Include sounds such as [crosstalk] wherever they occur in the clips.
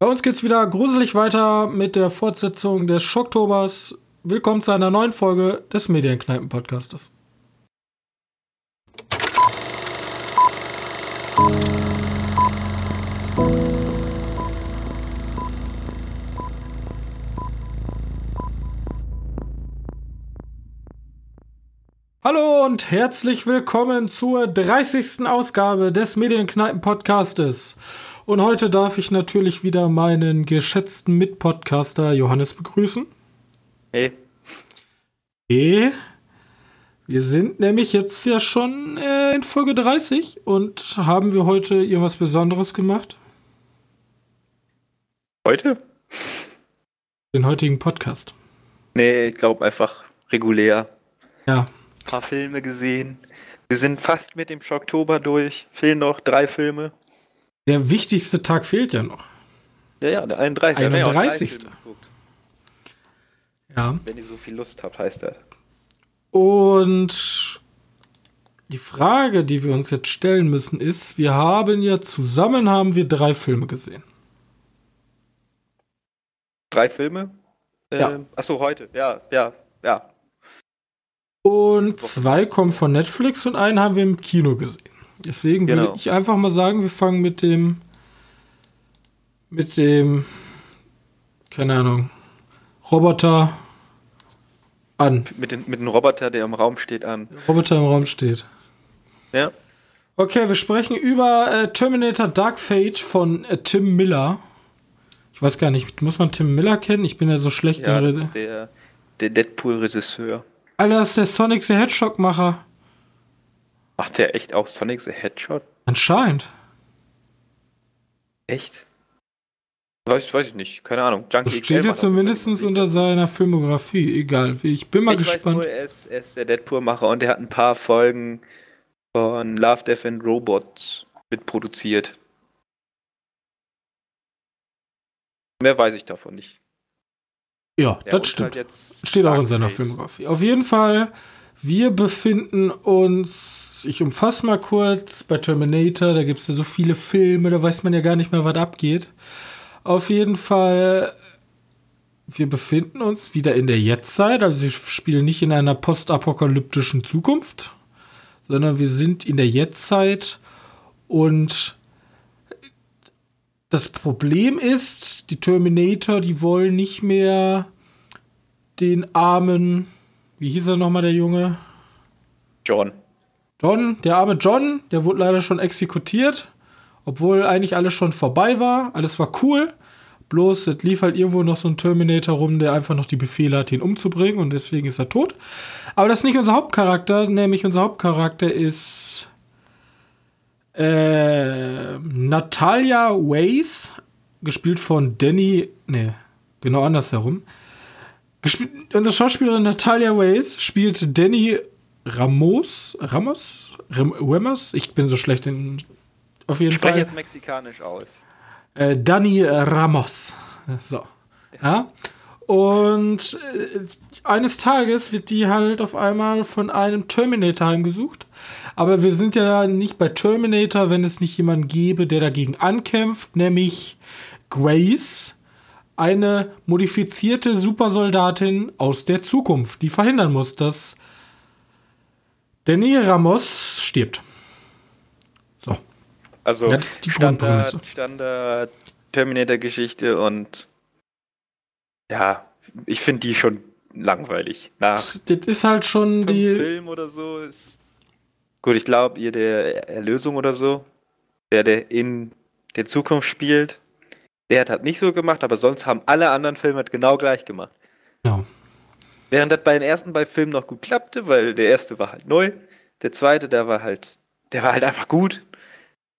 Bei uns geht's wieder gruselig weiter mit der Fortsetzung des Schocktobers. Willkommen zu einer neuen Folge des Medienkneipen-Podcastes. Hallo und herzlich willkommen zur 30. Ausgabe des Medienkneipen-Podcastes. Und heute darf ich natürlich wieder meinen geschätzten Mitpodcaster Johannes begrüßen. Hey. Hey. Wir sind nämlich jetzt ja schon äh, in Folge 30 und haben wir heute irgendwas Besonderes gemacht? Heute? Den heutigen Podcast. Nee, ich glaube einfach regulär. Ja. Ein paar Filme gesehen. Wir sind fast mit dem Schocktober durch. Fehlen noch drei Filme. Der wichtigste Tag fehlt ja noch. Ja, ja, der 31. 31. Ja. Wenn ihr so viel Lust habt, heißt das. Und die Frage, die wir uns jetzt stellen müssen, ist, wir haben ja zusammen haben wir drei Filme gesehen. Drei Filme? Ja. Ähm, achso, heute. Ja, ja, ja. Und zwei kommen von Netflix und einen haben wir im Kino gesehen. Deswegen würde Genau. ich einfach mal sagen, wir fangen mit dem mit dem keine Ahnung Roboter an. Mit, den, mit dem Roboter, der im Raum steht, an. Roboter im Raum steht. Ja. Okay, wir sprechen über äh, Terminator Dark Fate von äh, Tim Miller. Ich weiß gar nicht, muss man Tim Miller kennen? Ich bin ja so schlecht Ja, in das ist der, der Deadpool-Regisseur. Alter, das ist der Sonic the Hedgehog-Macher. Macht der echt auch Sonic the Hedgehog? Anscheinend. Echt? Weiß, weiß ich nicht, keine Ahnung. Junkie Das steht Fall zumindest unter seiner Filmografie. Egal, ich bin mal ich gespannt. weiß nur, er ist, er ist der Deadpool-Macher und er hat ein paar Folgen von Love, Death and Robots mitproduziert. Mehr weiß ich davon nicht. ja, Ja, das stimmt. halt Steht auch in seiner. Filmografie. Auf jeden Fall, wir befinden uns, ich umfasse mal kurz, bei Terminator, da gibt es ja so viele Filme, da weiß man ja gar nicht mehr, was abgeht. Auf jeden Fall, wir befinden uns wieder in der Jetztzeit, also wir spielen nicht in einer postapokalyptischen Zukunft, sondern wir sind in der Jetztzeit und das Problem ist, die Terminator, die wollen nicht mehr den armen, wie hieß er nochmal, der Junge? John. John, der arme John, der wurde leider schon exekutiert, obwohl eigentlich alles schon vorbei war. Alles war cool. Bloß, es lief halt irgendwo noch so ein Terminator rum, der einfach noch die Befehle hat, ihn umzubringen und deswegen ist er tot. Aber das ist nicht unser Hauptcharakter, nämlich unser Hauptcharakter ist äh, Natalia Ways, gespielt von Danny, nee, genau andersherum. Unsere Schauspielerin Natalia Ways spielt Danny Ramos, Ramos, Ram, Ramos, ich bin so schlecht in, auf jeden Ich Fall. jetzt mexikanisch aus. Äh, Dani Ramos. So. Ja. Und äh, eines Tages wird die halt auf einmal von einem Terminator heimgesucht. Aber wir sind ja nicht bei Terminator, wenn es nicht jemanden gäbe, der dagegen ankämpft, nämlich Grace, eine modifizierte Supersoldatin aus der Zukunft, die verhindern muss, dass Danny Ramos stirbt. So. Also das ist die Standard. Standard Terminator-Geschichte und ja, ich finde die schon langweilig. Nach Das, das ist halt schon die. Film oder so ist. Gut, ich glaube, ihr der Erlösung oder so, der, der in der Zukunft spielt, der hat nicht so gemacht, aber sonst haben alle anderen Filme halt genau gleich gemacht. Ja. Während das bei den ersten beiden Filmen noch gut klappte, weil der erste war halt neu, der zweite, der war halt, der war halt einfach gut.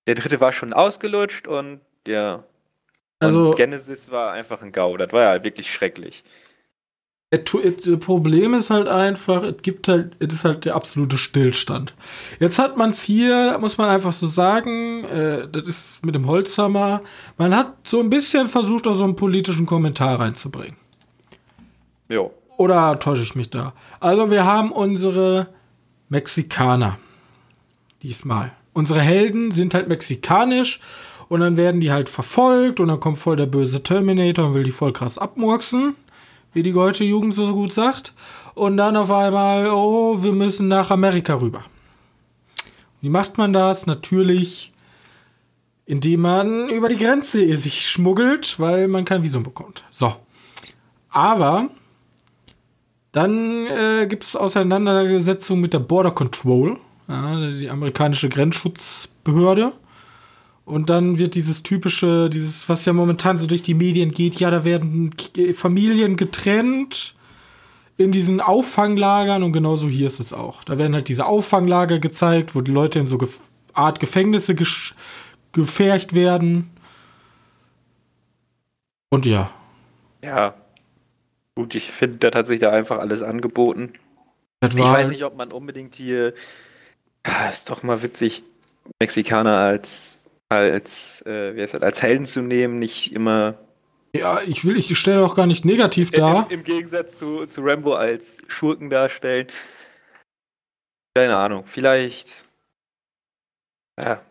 Der dritte war schon ausgelutscht und ja. Also- und Genesis war einfach ein GAU, das war ja wirklich schrecklich. Das Problem ist halt einfach, es gibt halt, es ist halt der absolute Stillstand. Jetzt hat man es hier, muss man einfach so sagen, äh, das ist mit dem Holzhammer, man hat so ein bisschen versucht, auch so einen politischen Kommentar reinzubringen. Jo. Oder täusche ich mich da? Also wir haben unsere Mexikaner. Diesmal. Unsere Helden sind halt mexikanisch Und dann werden die halt verfolgt und dann kommt voll der böse Terminator und will die voll krass abmurksen, wie die deutsche Jugend so gut sagt. Und dann auf einmal, oh, wir müssen nach Amerika rüber. Wie macht man das? Natürlich, indem man über die Grenze sich schmuggelt, weil man kein Visum bekommt. So. Aber dann äh, gibt es Auseinandersetzungen mit der Border Control, ja, die amerikanische Grenzschutzbehörde. Und dann wird dieses typische, dieses, was ja momentan so durch die Medien geht, ja, da werden Familien getrennt in diesen Auffanglagern und genauso hier ist es auch. Da werden halt diese Auffanglager gezeigt, wo die Leute in so Ge Art Gefängnisse gefercht werden. Und ja. Ja. Gut, ich finde, da hat sich da einfach alles angeboten. ich weiß nicht, ob man unbedingt hier. Ja, ist doch mal witzig, Mexikaner als als äh, wie heißt das, als Helden zu nehmen, nicht immer ja, ich will, ich stelle auch gar nicht negativ dar. Im, Im, Gegensatz zu, zu Rambo als Schurken darstellen. Keine Ahnung, vielleicht. Ja.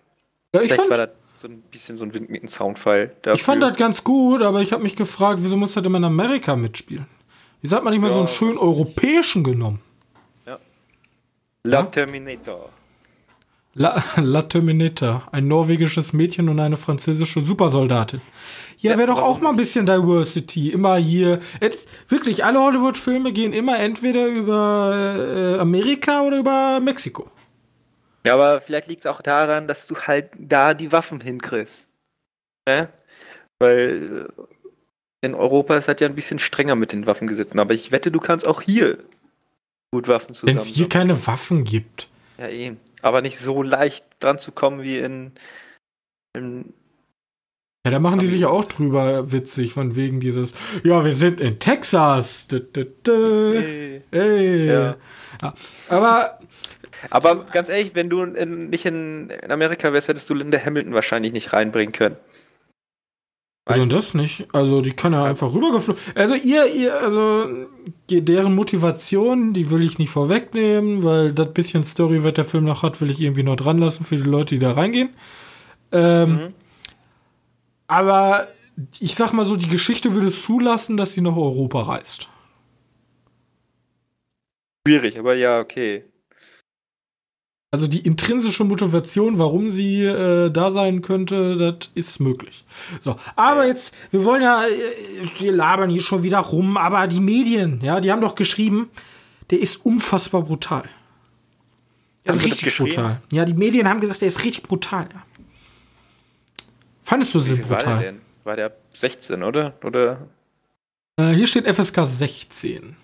ja ich vielleicht fand, war das so ein bisschen so ein Wind mit einem Soundfall. Dafür. Ich fand das ganz gut, aber ich habe mich gefragt, wieso muss das immer in Amerika mitspielen? Wieso hat man nicht mal ja. so einen schönen europäischen genommen? Ja. La ja? Terminator. La, La Terminator, ein norwegisches Mädchen und eine französische Supersoldatin. Ja, wäre doch auch mal ein bisschen Diversity. Immer hier. Wirklich, alle Hollywood-Filme gehen immer entweder über äh, Amerika oder über Mexiko. Ja, aber vielleicht liegt es auch daran, dass du halt da die Waffen hinkriegst. Ne? Weil äh, in Europa ist das ja ein bisschen strenger mit den Waffengesetzen. Aber ich wette, du kannst auch hier gut Waffen zusammen. Wenn es hier keine Waffen gibt. Ja, eben. Aber nicht so leicht dran zu kommen wie in, in ja, da machen die sich ja auch drüber witzig, von wegen dieses, ja, wir sind in Texas. Dö, dö, dö. Hey. hey. Ja. Aber. Aber ganz ehrlich, wenn du in, nicht in, Amerika wärst, hättest du Linda Hamilton wahrscheinlich nicht reinbringen können. Also das nicht. Also die kann ja einfach rübergeflogen. Also ihr, ihr, also deren Motivation, die will ich nicht vorwegnehmen, weil das bisschen Story, was der Film noch hat, will ich irgendwie noch dran lassen für die Leute, die da reingehen. Ähm, mhm. Aber ich sag mal so, die Geschichte würde es zulassen, dass sie nach Europa reist. Schwierig, aber ja, okay. Also die intrinsische Motivation, warum sie äh, da sein könnte, das ist möglich. So, aber jetzt, wir wollen ja, äh, wir labern hier schon wieder rum, aber die Medien, ja, die haben doch geschrieben, der ist unfassbar brutal. Er ist richtig brutal. Ja, die Medien haben gesagt, er ist richtig brutal. Ja. Fandest du sie brutal? War der denn? War der 16, oder? oder? Äh, hier steht FSK 16.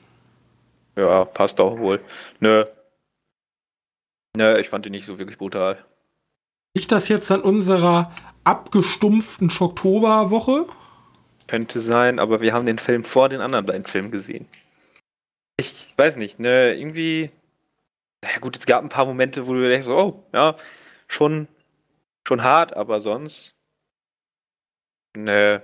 Ja, passt auch wohl. Nö. Nö, ich fand ihn nicht so wirklich brutal. Liegt das jetzt an unserer abgestumpften Oktoberwoche? Könnte sein, aber wir haben den Film vor den anderen beiden Filmen gesehen. Ich weiß nicht, ne, irgendwie. Na gut, es gab ein paar Momente, wo du denkst, oh, ja, schon, schon hart, aber sonst Nö.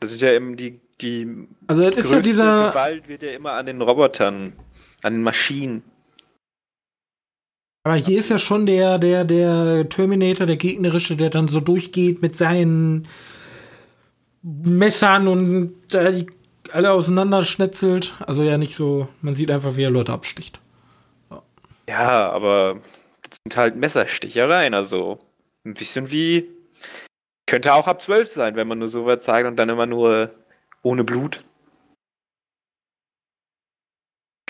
Das ist ja eben die, die also das ist ja dieser Gewalt wird ja immer an den Robotern, an den Maschinen. Aber hier ist ja schon der, der, der Terminator, der gegnerische, der dann so durchgeht mit seinen Messern und äh, alle auseinanderschnetzelt. Also ja nicht so, man sieht einfach, wie er Leute absticht. Ja, ja aber das sind halt Messerstichereien, also ein bisschen wie könnte auch ab 12 sein, wenn man nur so weit zeigt und dann immer nur ohne Blut.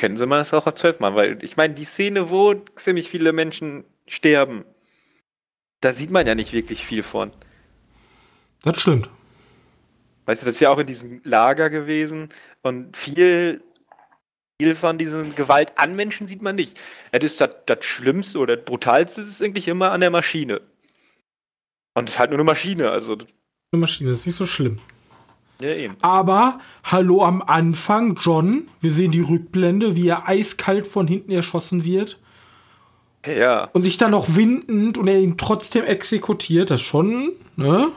Können sie mal das auch ab 12 machen, weil ich meine, die Szene, wo ziemlich viele Menschen sterben, da sieht man ja nicht wirklich viel von. Das stimmt. Weißt du, das ist ja auch in diesem Lager gewesen und viel, viel von diesen Gewalt an Menschen sieht man nicht. Das ist das, das Schlimmste oder das Brutalste ist eigentlich immer an der Maschine. Und es ist halt nur eine Maschine, also. Eine Maschine, das ist nicht so schlimm. Ja, eben. Aber, hallo am Anfang, John, wir sehen die Rückblende, wie er eiskalt von hinten erschossen wird. Ja. Und sich dann noch windend und er ihn trotzdem exekutiert, das schon, ne?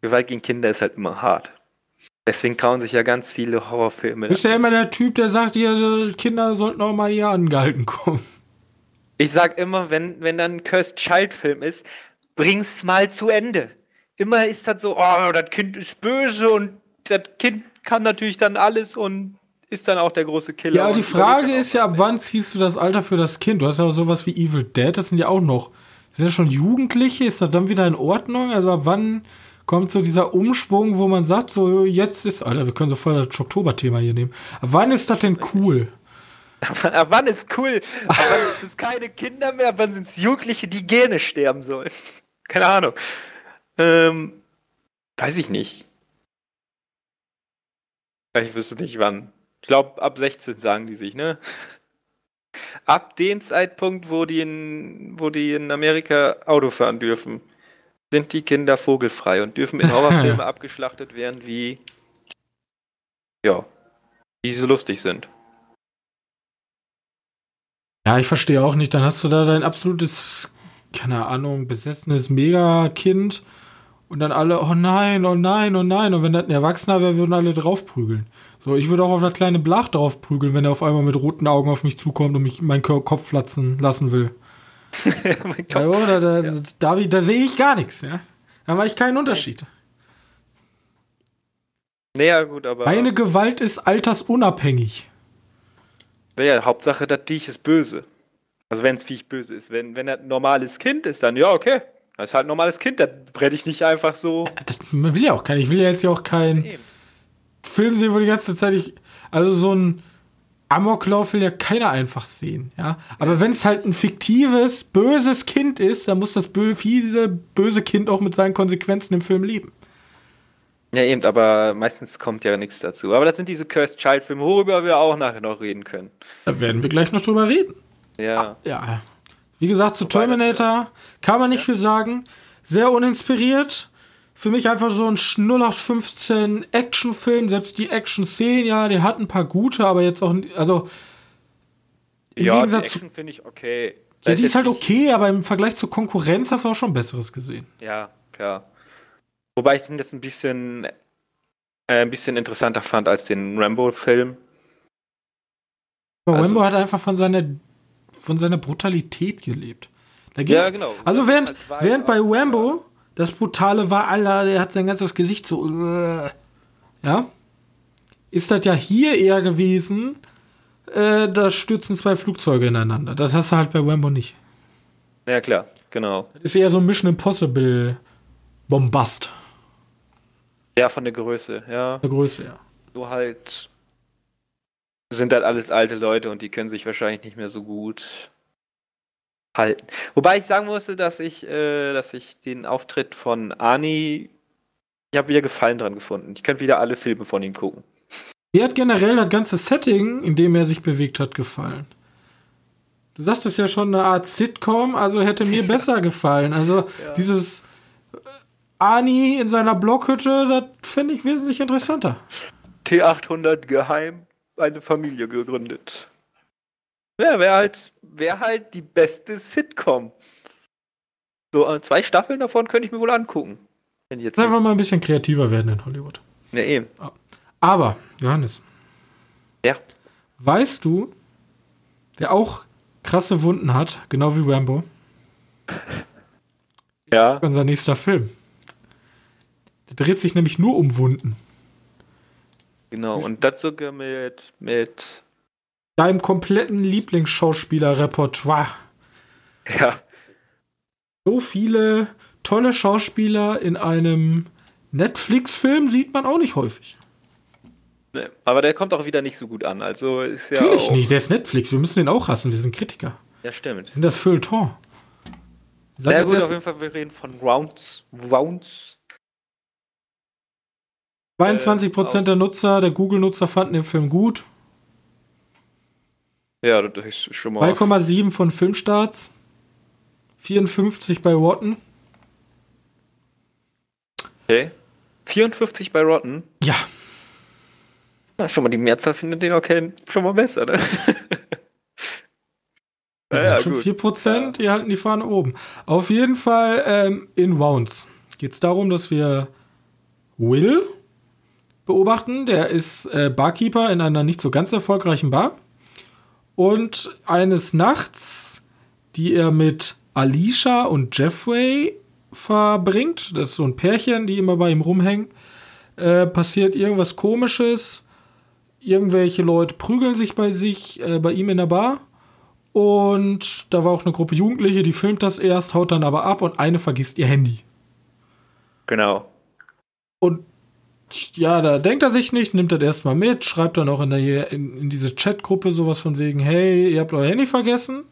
Gewalt gegen Kinder ist halt immer hart. Deswegen trauen sich ja ganz viele Horrorfilme. Ist ja immer der Typ, der sagt, ja, Kinder sollten auch mal hier angehalten kommen. Ich sag immer, wenn, wenn dann ein Cursed Child Film ist, bring's mal zu Ende. Immer ist das so, oh, das Kind ist böse und das Kind kann natürlich dann alles und ist dann auch der große Killer. Ja, aber die Frage ist ja, ab wann ziehst du das Alter für das Kind? Du hast ja auch sowas wie Evil Dead, das sind ja auch noch. Sind ja schon Jugendliche, ist das dann wieder in Ordnung? Also ab wann kommt so dieser Umschwung, wo man sagt, so jetzt ist, Alter, wir können so voll das Oktober-Thema hier nehmen. Ab wann ist das denn cool? Ab [laughs] ab wann ist cool? Ab wann [laughs] sind es keine Kinder mehr? Ab wann sind es Jugendliche, die gerne sterben sollen? [laughs] Keine Ahnung. Ähm, weiß ich nicht. Ich wüsste nicht wann. Ich glaube, ab 16 sagen die sich, ne? [laughs] Ab dem Zeitpunkt, wo die in, wo die in Amerika Auto fahren dürfen, sind die Kinder vogelfrei und dürfen in [laughs] Horrorfilme abgeschlachtet werden, wie ja, wie sie lustig sind. Ja, ich verstehe auch nicht. Dann hast du da dein absolutes, keine Ahnung, besessenes Megakind und dann alle, oh nein, oh nein, oh nein. Und wenn das ein Erwachsener wäre, würden alle draufprügeln. So, ich würde auch auf das kleine Blach draufprügeln, wenn er auf einmal mit roten Augen auf mich zukommt und mich meinen Kopf platzen lassen will. [laughs] mein Ja, Gott. da, da, da, hab ich- da sehe ich gar nichts, ja. Da mache ich keinen Unterschied. Naja, gut, aber. Meine Gewalt ist altersunabhängig. Naja, Hauptsache, das Viech ist böse. Also, wenn das Viech böse ist. Wenn, wenn er ein normales Kind ist, dann ja, okay. Das ist halt ein normales Kind, das brenne ich nicht einfach so. Das will ja auch kein. Ich will ja jetzt ja auch keinen Eben. Film sehen, wo die ganze Zeit ich. Also so ein Amoklauf will ja keiner einfach sehen, ja. Aber wenn es halt ein fiktives, böses Kind ist, dann muss das bö fiese, böse Kind auch mit seinen Konsequenzen im Film leben. Ja, eben, aber meistens kommt ja nichts dazu. Aber das sind diese Cursed Child-Filme, worüber wir auch nachher noch reden können. Da werden wir gleich noch drüber reden. Ja. Ja. Wie gesagt, zu Terminator kann man nicht viel sagen. Sehr uninspiriert. Für mich einfach so ein 0815 Actionfilm. Selbst die Action-Szenen, ja, der hat ein paar gute, aber jetzt auch. Also, Im ja, die Gegensatz zu- Action finde ich okay. ja, Das die ist halt okay, aber im Vergleich zur Konkurrenz hast du auch schon Besseres gesehen. Ja, klar. Wobei ich den jetzt ein bisschen, äh, ein bisschen interessanter fand als den Rambo-Film. Also- Rambo hat einfach von seiner, von seiner Brutalität gelebt. Ja, genau. Also während, halt während bei Rambo das Brutale war, Alter, der hat sein ganzes Gesicht so. äh, Ja? Ist das ja hier eher gewesen, äh, da stürzen zwei Flugzeuge ineinander. Das hast du halt bei Rambo nicht. Ja, klar, genau. Das ist eher so ein Mission Impossible Bombast. Ja, von der Größe, ja. Der Größe, ja. So halt sind halt alles alte Leute und die können sich wahrscheinlich nicht mehr so gut halten. Wobei ich sagen musste, dass ich, äh, dass ich den Auftritt von Ani, ich habe wieder Gefallen dran gefunden. Ich könnte wieder alle Filme von ihm gucken. Mir hat generell das ganze Setting, in dem er sich bewegt hat, gefallen. Du sagst es ja schon, eine Art Sitcom, also hätte mir [laughs] besser gefallen. Also dieses äh, Ani in seiner Blockhütte, das finde ich wesentlich interessanter. T800 geheim eine Familie gegründet. Ja, wäre halt, wär halt die beste Sitcom. So, äh, zwei Staffeln davon könnte ich mir wohl angucken. Wenn jetzt Einfach mal ein bisschen kreativer werden in Hollywood. ja, eben. Aber, Johannes, Ja. weißt du, wer auch krasse Wunden hat, genau wie Rambo, Ja. unser nächster Film. Der dreht sich nämlich nur um Wunden. Genau, und das sogar mit, mit, Deinem kompletten Lieblingsschauspieler-Repertoire. ja, So viele tolle Schauspieler in einem Netflix-Film sieht man auch nicht häufig. ne, aber der kommt auch wieder nicht so gut an, also ist ja Natürlich nicht, der ist Netflix, wir müssen den auch hassen, wir sind Kritiker. Ja, stimmt. Wir sind das Feuilleton. Seid Ja gut, auf jeden Fall, wir reden von Rounds, Rounds, 22% aus- der Nutzer, der Google-Nutzer fanden den Film gut. ja, das ist schon mal, 2,7 von Filmstarts. 54 bei Rotten. okay. 54 bei Rotten, Ja, Na, schon mal die Mehrzahl findet den okay, schon mal besser, ne? [laughs] das Ja, sind schon gut. 4%, die halten die Fahne oben. Auf jeden Fall ähm, in Rounds geht es darum, dass wir Will beobachten. Der ist äh, Barkeeper in einer nicht so ganz erfolgreichen Bar. Und eines Nachts, die er mit Alicia und Jeffrey verbringt. Das ist so ein Pärchen, die immer bei ihm rumhängen. Äh, passiert irgendwas komisches. Irgendwelche Leute prügeln sich bei sich, äh, bei ihm in der Bar. Und da war auch eine Gruppe Jugendliche, die filmt das erst, haut dann aber ab und eine vergisst ihr Handy. Genau. Und ja, da denkt er sich nicht, nimmt das erstmal mit, schreibt dann auch in, der, in, in diese Chatgruppe sowas von wegen, hey, ihr habt euer Handy vergessen.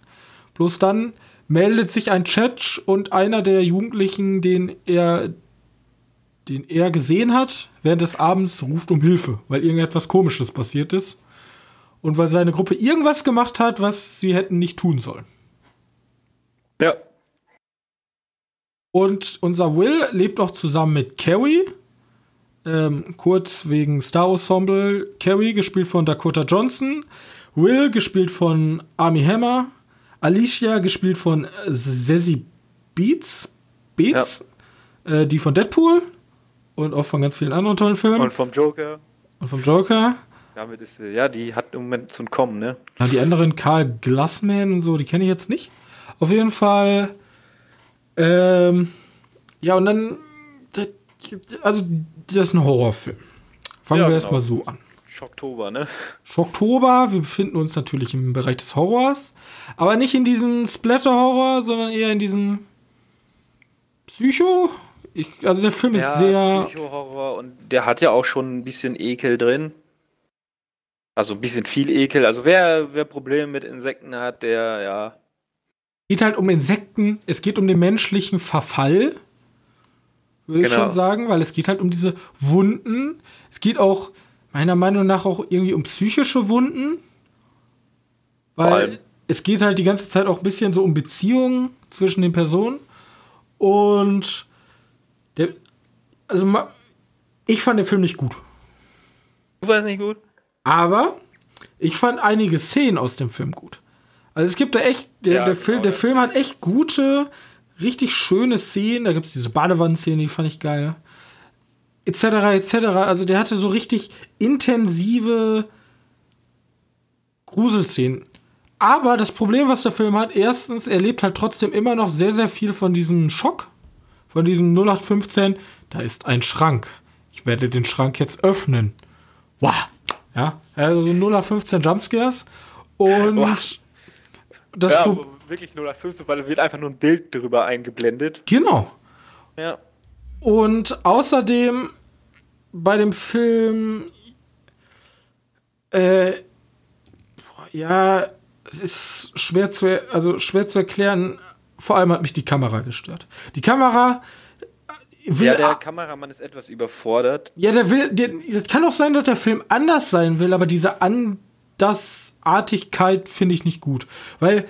Bloß dann meldet sich ein Chat und einer der Jugendlichen, den er, den er gesehen hat, während des Abends ruft um Hilfe, weil irgendetwas Komisches passiert ist und weil seine Gruppe irgendwas gemacht hat, was sie hätten nicht tun sollen. Ja. Und unser Will lebt auch zusammen mit Carrie. Ähm, kurz wegen Star Ensemble. Carrie, gespielt von Dakota Johnson. Will, gespielt von Army Hammer. Alicia, gespielt von Zazie Beats. Beats. Ja. Äh, die von Deadpool. Und auch von ganz vielen anderen tollen Filmen. Und vom Joker. Und vom Joker. Damit ist ja, die hat im Moment zum Kommen, ne? Ja, die anderen Karl Glassman und so, die kenne ich jetzt nicht. Auf jeden Fall. Ähm, ja, und dann. Also, das ist ein Horrorfilm. Fangen ja, wir genau. erstmal so an. Schocktober, ne? Schocktober, wir befinden uns natürlich im Bereich des Horrors. Aber nicht in diesem Splatter-Horror, sondern eher in diesem Psycho. Ich, also der Film ja, ist sehr. Psycho-Horror und der hat ja auch schon ein bisschen Ekel drin. Also ein bisschen viel Ekel. Also wer, wer Probleme mit Insekten hat, der, ja. Es geht halt um Insekten, es geht um den menschlichen Verfall, würde genau. ich schon sagen, weil es geht halt um diese Wunden. Es geht auch, meiner Meinung nach, auch irgendwie um psychische Wunden. Weil es geht halt die ganze Zeit auch ein bisschen so um Beziehungen zwischen den Personen. Und der, also ich fand den Film nicht gut. Du fandest nicht gut? Aber ich fand einige Szenen aus dem Film gut. Also es gibt da echt, der, ja, der, genau, Film, der Film hat echt gute, richtig schöne Szenen. Da gibt es diese Badewannenszene, die fand ich geil. Etc. etc. Also der hatte so richtig intensive Gruselszenen. Aber das Problem, was der Film hat, erstens, er lebt halt trotzdem immer noch sehr, sehr viel von diesem Schock, von diesem 0815. Da ist ein Schrank. Ich werde den Schrank jetzt öffnen. Wow, ja, also so 0 auf 15 Jumpscares. Und Boah. das ja, wirklich 0 auf 15, weil es wird einfach nur ein Bild drüber eingeblendet. Genau. Ja. Und außerdem bei dem Film, äh, ja, es ist schwer zu, also schwer zu erklären. Vor allem hat mich die Kamera gestört. Die Kamera will. Ja, der Kameramann ist etwas überfordert. Ja, der will. Es kann auch sein, dass der Film anders sein will, aber diese Andersartigkeit finde ich nicht gut. Weil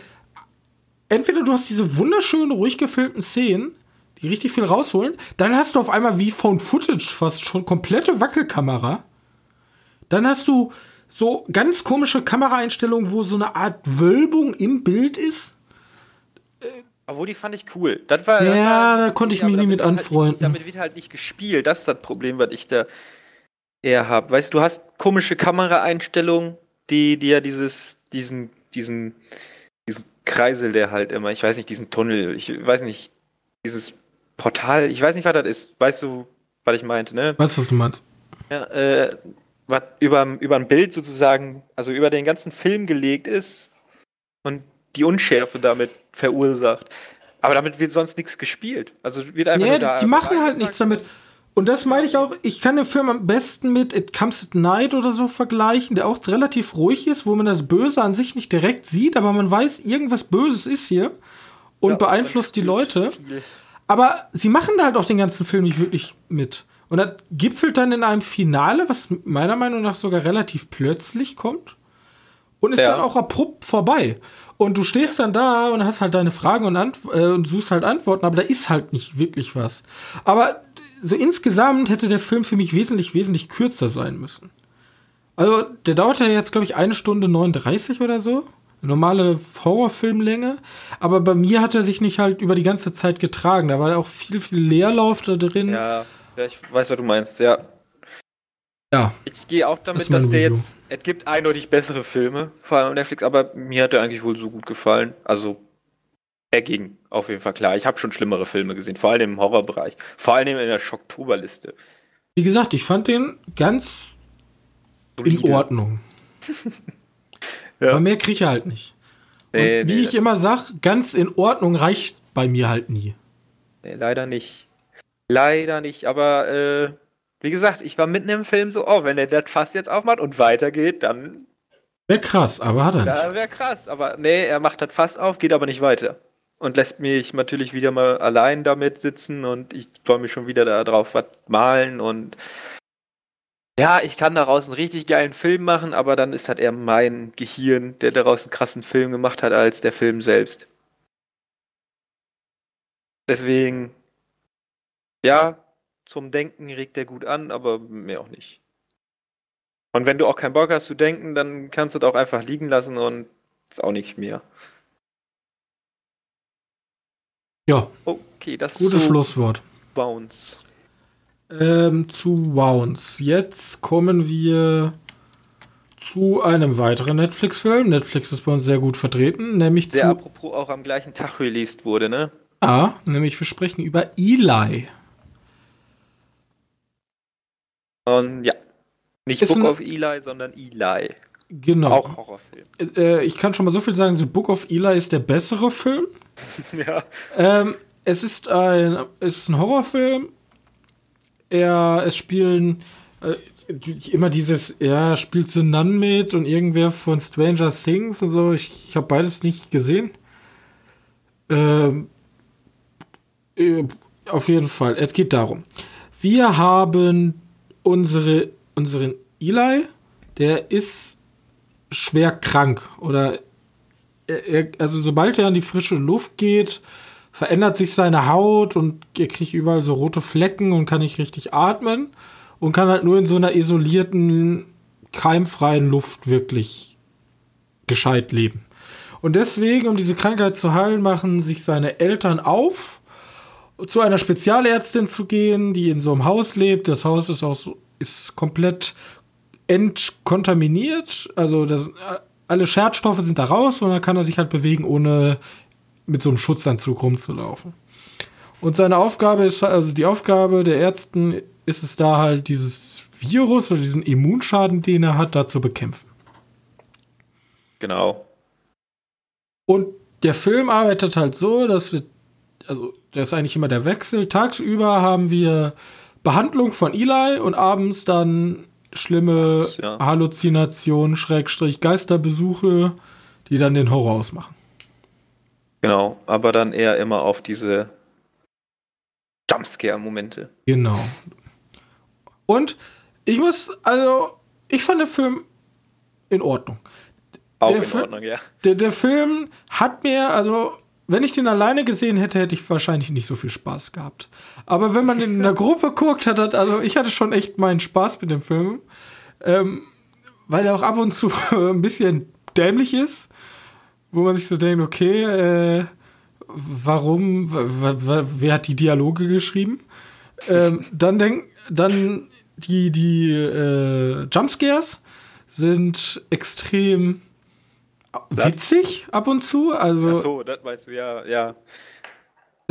entweder du hast diese wunderschönen, ruhig gefilmten Szenen, die richtig viel rausholen, dann hast du auf einmal wie Found Footage fast schon komplette Wackelkamera. Dann hast du so ganz komische Kameraeinstellungen, wo so eine Art Wölbung im Bild ist. Obwohl, die fand ich cool. Das war, ja, das war, da konnte ich mich nie mit anfreunden. Halt, damit wird halt nicht gespielt. Das ist das Problem, was ich da eher habe. Weißt du, du hast komische Kameraeinstellungen, die, die ja dieses, diesen, diesen, diesen Kreisel, der halt immer, ich weiß nicht, diesen Tunnel, ich weiß nicht, dieses Portal, ich weiß nicht, was das ist. Weißt du, was ich meinte, ne? Weißt du, was du meinst? Ja, äh, was über, über ein Bild sozusagen, also über den ganzen Film gelegt ist und die Unschärfe damit verursacht. Aber damit wird sonst nichts gespielt. Also wird einfach ja, da die machen halt nichts damit. Und das meine ich auch, ich kann den Film am besten mit It Comes at Night oder so vergleichen, der auch relativ ruhig ist, wo man das Böse an sich nicht direkt sieht, aber man weiß, irgendwas Böses ist hier und ja, beeinflusst die Leute. Viel. Aber sie machen da halt auch den ganzen Film nicht wirklich mit. Und das gipfelt dann in einem Finale, was meiner Meinung nach sogar relativ plötzlich kommt. Und ist ja. dann auch abrupt vorbei. Und du stehst dann da und hast halt deine Fragen und, Ant äh, und suchst halt Antworten, aber da ist halt nicht wirklich was. Aber so insgesamt hätte der Film für mich wesentlich, wesentlich kürzer sein müssen. Also, der dauert ja jetzt, glaube ich, eine Stunde 39 oder so. Normale Horrorfilmlänge. Aber bei mir hat er sich nicht halt über die ganze Zeit getragen. Da war ja auch viel, viel Leerlauf da drin. Ja, ja ich weiß, was du meinst, ja. Ja. Ich gehe auch damit, das dass der jetzt. Es gibt eindeutig bessere Filme, vor allem auf Netflix, aber mir hat der eigentlich wohl so gut gefallen. Also, Er ging, auf jeden Fall klar. Ich habe schon schlimmere Filme gesehen, vor allem im Horrorbereich. Vor allem in der Schocktoberliste. Wie gesagt, ich fand den ganz in Solide. Ordnung. [laughs] Ja. Aber mehr kriege ich halt nicht. Und Nee, wie nee, ich immer sag, ganz in Ordnung reicht bei mir halt nie. Nee, leider nicht. Leider nicht, aber äh, wie gesagt, ich war mitten im Film so, oh, wenn er das Fass jetzt aufmacht und weitergeht, dann Wäre krass, aber hat er nicht. ja, wäre krass. Aber nee, er macht das Fass auf, geht aber nicht weiter. Und lässt mich natürlich wieder mal allein damit sitzen und ich soll mich schon wieder da drauf was malen und ja, ich kann daraus einen richtig geilen Film machen, aber dann ist halt eher mein Gehirn, der daraus einen krassen Film gemacht hat, als der Film selbst. Deswegen, ja, zum Denken regt er gut an, aber mehr auch nicht. Und wenn du auch keinen Bock hast zu denken, dann kannst du es auch einfach liegen lassen und ist auch nicht mehr. Ja, Okay, das gutes so Schlusswort. Bounce. Ähm, zu Wounds. Jetzt kommen wir zu einem weiteren Netflix-Film. Netflix ist bei uns sehr gut vertreten, nämlich Der zu apropos auch am gleichen Tag released wurde, ne? A, nämlich wir sprechen über Eli. Und ja. Nicht Ist Book ein- of Eli, sondern Eli. Genau. Auch Horrorfilm. Äh, ich kann schon mal so viel sagen, The Book of Eli ist der bessere Film. [laughs] ja. Ähm, es ist ein, ist ein Horrorfilm. Er, es spielen äh, immer dieses, ja, spielt The Nun mit und irgendwer von Stranger Things und so. Ich, ich habe beides nicht gesehen. Ähm, äh, auf jeden Fall, es geht darum. Wir haben unsere, unseren Eli, der ist schwer krank oder er, also sobald er an die frische Luft geht, verändert sich seine Haut und er kriegt überall so rote Flecken und kann nicht richtig atmen und kann halt nur in so einer isolierten, keimfreien Luft wirklich gescheit leben. Und deswegen, um diese Krankheit zu heilen, machen sich seine Eltern auf, zu einer Spezialärztin zu gehen, die in so einem Haus lebt. Das Haus ist auch so, ist komplett entkontaminiert. Also das, alle Schadstoffe sind da raus und dann kann er sich halt bewegen, ohne mit so einem Schutzanzug rumzulaufen. Und seine Aufgabe ist, also die Aufgabe der Ärzten ist es da halt, dieses Virus oder diesen Immunschaden, den er hat, da zu bekämpfen. Genau. Und der Film arbeitet halt so, dass wir, also das ist eigentlich immer der Wechsel. Tagsüber haben wir Behandlung von Eli und abends dann schlimme Ach, ja. Halluzinationen, Schrägstrich, Geisterbesuche, die dann den Horror ausmachen. Genau. Aber dann eher immer auf diese Jumpscare-Momente. Genau. Und ich muss, also, ich fand den Film in Ordnung. Auch Der in Fi- Ordnung, ja. Der, der Film hat mir, also, wenn ich den alleine gesehen hätte, hätte ich wahrscheinlich nicht so viel Spaß gehabt. Aber wenn man in der Gruppe guckt, hat er, also ich hatte schon echt meinen Spaß mit dem Film. Ähm, weil er auch ab und zu [laughs] ein bisschen dämlich ist, wo man sich so denkt, okay, äh, warum, wer hat die Dialoge geschrieben? ähm, dann denk, dann die, die äh, Jumpscares sind extrem witzig ab und zu. Also Ach so, das weißt du, ja, ja.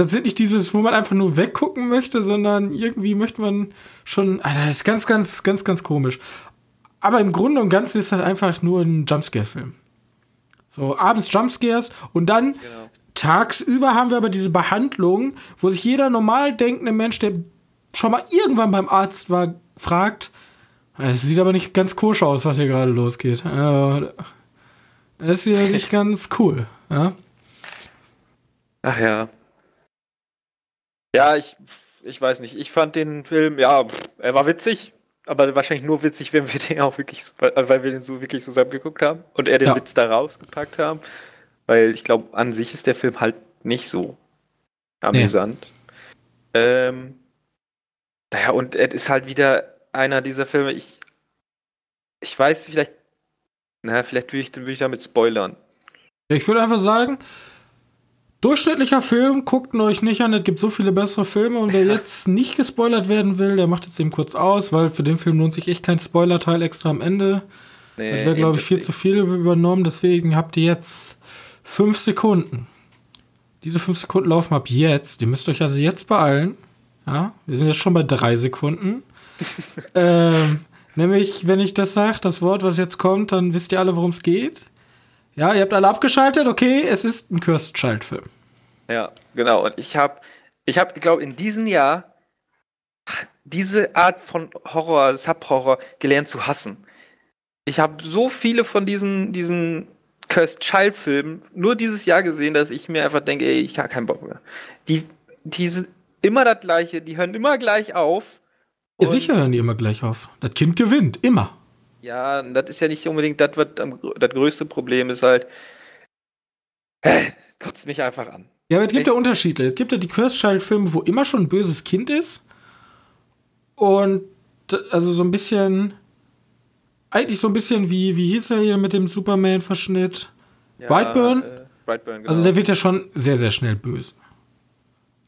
Das sind nicht dieses, wo man einfach nur weggucken möchte, sondern irgendwie möchte man schon. Ah, das ist ganz, ganz, ganz, ganz komisch. Aber im Grunde und Ganzen ist das einfach nur ein Jumpscare-Film. So, abends Jumpscares und dann Genau. tagsüber haben wir aber diese Behandlung, wo sich jeder normal denkende Mensch, der schon mal irgendwann beim Arzt war, fragt, es sieht aber nicht ganz koscher aus, was hier gerade losgeht. Äh, Das ist ja nicht [laughs] ganz cool. Ja? Ach ja. Ja, ich, ich weiß nicht. Ich fand den Film, ja, er war witzig, aber wahrscheinlich nur witzig, wenn wir den auch wirklich, weil wir den so wirklich zusammen geguckt haben und er den Ja. Witz da rausgepackt haben. Weil ich glaube, an sich ist der Film halt nicht so amüsant. Ähm, naja, und es ist halt wieder einer dieser Filme, ich, ich weiß, vielleicht, na, vielleicht will ich, will ich damit spoilern. Ja, Ich würde einfach sagen, durchschnittlicher Film, guckt ihn euch nicht an, es gibt so viele bessere Filme und wer jetzt nicht gespoilert werden will, der macht jetzt eben kurz aus, weil für den Film lohnt sich echt kein Spoiler-Teil extra am Ende. Nee, Das wäre, glaube ich, viel zu viel übernommen, deswegen habt ihr jetzt fünf Sekunden. Diese fünf Sekunden laufen ab jetzt. Ihr müsst euch also jetzt beeilen. Ja, wir sind jetzt schon bei drei Sekunden. [laughs] ähm, nämlich, wenn ich das sage, das Wort, was jetzt kommt, dann wisst ihr alle, worum es geht. Ja, ihr habt alle abgeschaltet. Okay, es ist ein Cursed Child Film. Ja, genau. Und ich habe, ich habe, glaube in diesem Jahr diese Art von Horror, Subhorror gelernt zu hassen. Ich habe so viele von diesen, diesen Cursed Child Filmen nur dieses Jahr gesehen, dass ich mir einfach denke, ey, ich habe keinen Bock mehr. Die, die sind immer das gleiche, die hören immer gleich auf. Ja, sicher hören die immer gleich auf. Das Kind gewinnt, immer. Ja, das ist ja nicht unbedingt das, was das größte Problem ist halt. Äh, kotzt mich einfach an. Ja, aber es gibt ja Unterschiede. Es gibt ja die Cursed Child Filme, wo immer schon ein böses Kind ist. Und also so ein bisschen eigentlich so ein bisschen wie, wie hieß er hier mit dem Superman-Verschnitt? Ja, Brightburn? Äh, Brightburn genau. Also der wird ja schon sehr, sehr schnell böse.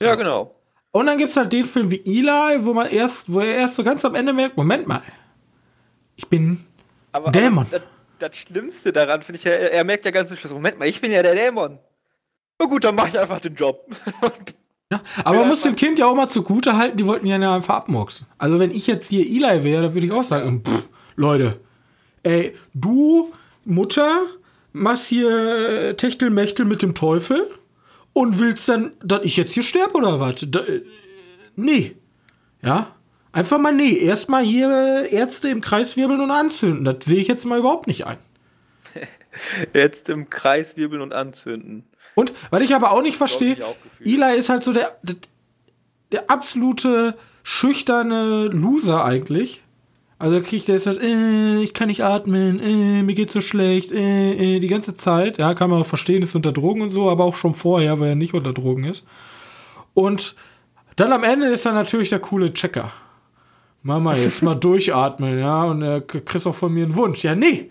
Ja, genau. Und dann gibt es halt den Film wie Eli, wo man erst, wo er erst so ganz am Ende merkt, Moment mal, ich bin aber, Dämon. Aber das, das, Schlimmste daran finde ich er, er, merkt ja ganz Schluss, Moment mal, ich bin ja der Dämon. Na gut, dann mache ich einfach den Job. [laughs] ja, aber man muss dem Kind ja auch mal zugute halten, die wollten ja einfach abmurksen. Also wenn ich jetzt hier Eli wäre, dann würde ich auch sagen, pff, Leute, ey, du, Mutter, machst hier äh, Techtelmechtel mit dem Teufel und willst dann, dass ich jetzt hier sterbe oder was? Da, äh, nee. Ja? Einfach mal nee. Erstmal hier Ärzte im Kreis wirbeln und anzünden. Das sehe ich jetzt mal überhaupt nicht ein. [laughs] jetzt im Kreis wirbeln und anzünden. Und, weil ich aber auch nicht verstehe, Eli ist halt so der, der, der absolute schüchterne Loser eigentlich. Also kriegt der jetzt halt, äh, ich kann nicht atmen, äh, mir geht's so schlecht, äh, äh, die ganze Zeit. Ja, kann man auch verstehen, ist unter Drogen und so, aber auch schon vorher, weil er nicht unter Drogen ist. Und dann am Ende ist er natürlich der coole Checker. Mama, jetzt mal durchatmen, ja, und er kriegst auch von mir einen Wunsch. Ja, nee.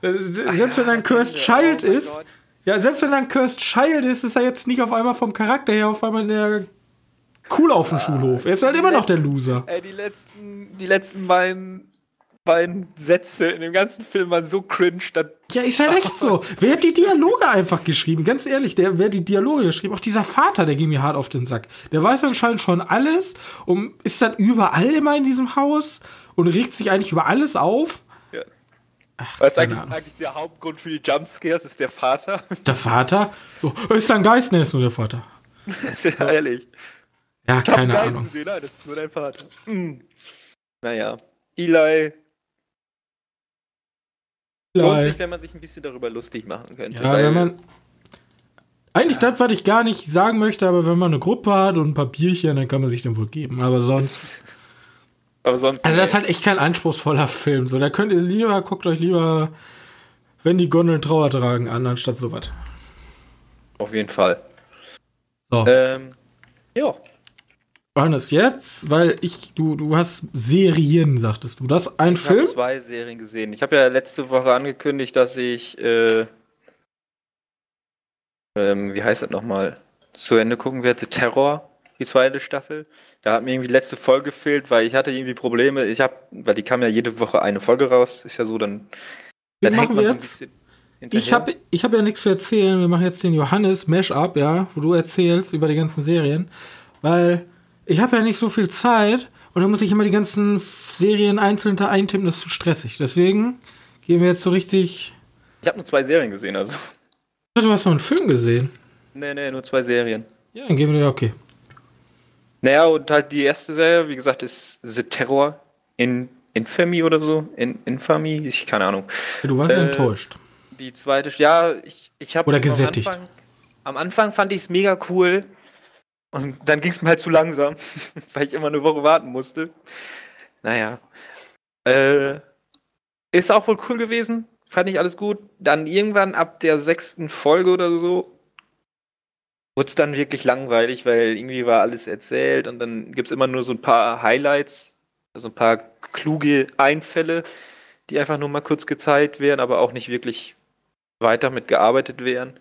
Äh, selbst wenn er ein Cursed Child oh ist, ja, selbst wenn er ein Cursed Child ist, ist er jetzt nicht auf einmal vom Charakter her auf einmal der cool auf dem ah, Schulhof. Er ist halt immer noch der Loser. Ey, die letzten, die letzten beiden beiden Sätze in dem ganzen Film waren so cringe. ja, ist halt echt so. Wer hat die Dialoge einfach geschrieben? Ganz ehrlich, der, wer hat die Dialoge geschrieben? Auch dieser Vater, der ging mir hart auf den Sack. Der weiß anscheinend schon alles und ist dann überall immer in diesem Haus und regt sich eigentlich über alles auf. Ja. Ach, Was ist eigentlich, eigentlich, der Hauptgrund für die Jumpscares? Ist der Vater? [laughs] Der Vater? So, ist ein Geist, ne, ist nur der Vater. [laughs] Sehr so. ehrlich. Ja, keine Ahnung. Gesehen, nein, das ist nur dein Vater. Hm. Naja. Eli Lohnt sich, wenn man sich ein bisschen darüber lustig machen könnte. Ja, wenn man. Eigentlich ja. das, was ich gar nicht sagen möchte, aber wenn man eine Gruppe hat und ein paar Bierchen, dann kann man sich den wohl geben. Aber sonst. [laughs] aber sonst. Also, das ist halt echt kein anspruchsvoller Film. So, da könnt ihr lieber, guckt euch lieber, wenn die Gondeln Trauer tragen, an, anstatt sowas. Auf jeden Fall. So. Ähm, ja. Johannes, jetzt, weil ich, du, du hast Serien, sagtest du. Das ein ich Film? Ich habe zwei Serien gesehen. Ich habe ja letzte Woche angekündigt, dass ich, äh, ähm, wie heißt das nochmal, zu Ende gucken werde. Terror, die zweite Staffel. Da hat mir irgendwie die letzte Folge gefehlt, weil ich hatte irgendwie Probleme. Ich habe, weil die kam ja jede Woche eine Folge raus. Ist ja so, dann. dann machen wir jetzt? Ich habe ich hab ja nichts zu erzählen. Wir machen jetzt den Johannes Mash-up, ja, wo du erzählst über die ganzen Serien. Weil ich habe ja nicht so viel Zeit und dann muss ich immer die ganzen Serien einzeln da eintippen, das ist zu stressig. Deswegen gehen wir jetzt so richtig. Ich habe nur zwei Serien gesehen, also. Du hast noch einen Film gesehen? Nee, nee, nur zwei Serien. Ja, dann gehen wir ja okay. Naja, und halt die erste Serie, wie gesagt, ist The Terror in Infamy oder so. In Infamy, ich keine Ahnung. Du warst äh, enttäuscht. Die zweite, ja, ich, ich habe. Oder gesättigt. Am Anfang, am Anfang fand ich es mega cool, und dann ging es mir halt zu langsam, [laughs] weil ich immer eine Woche warten musste. Naja. Äh, ist auch wohl cool gewesen. Fand ich alles gut. Dann irgendwann ab der sechsten Folge oder so wurde es dann wirklich langweilig, weil irgendwie war alles erzählt und dann gibt es immer nur so ein paar Highlights, also ein paar kluge Einfälle, die einfach nur mal kurz gezeigt werden, aber auch nicht wirklich weiter mitgearbeitet werden.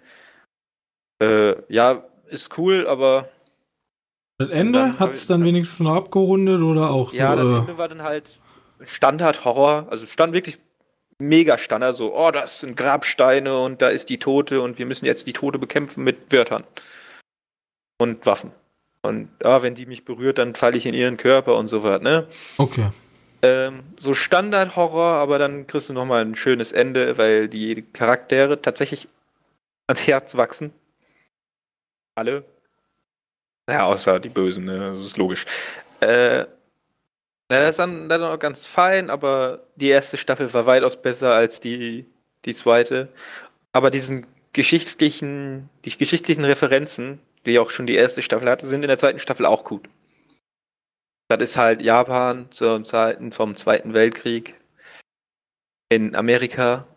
Äh, ja, ist cool, aber das Ende hat es dann wenigstens noch abgerundet oder auch Ja, so, das äh, Ende war dann halt Standard-Horror. Also stand wirklich mega Standard. So, oh, das sind Grabsteine und da ist die Tote und wir müssen jetzt die Tote bekämpfen mit Wörtern. und Waffen. Und ja, wenn die mich berührt, dann falle ich in ihren Körper und so was, ne? Okay. Ähm, so Standard-Horror, aber dann kriegst du nochmal ein schönes Ende, weil die Charaktere tatsächlich ans Herz wachsen. Alle. Naja, außer die Bösen, ne? Das ist logisch. Äh, na, das ist dann, dann auch ganz fein, aber die erste Staffel war weitaus besser als die, die zweite. Aber diesen geschichtlichen, die geschichtlichen Referenzen, die auch schon die erste Staffel hatte, sind in der zweiten Staffel auch gut. Das ist halt Japan zur Zeiten vom Zweiten Weltkrieg in Amerika,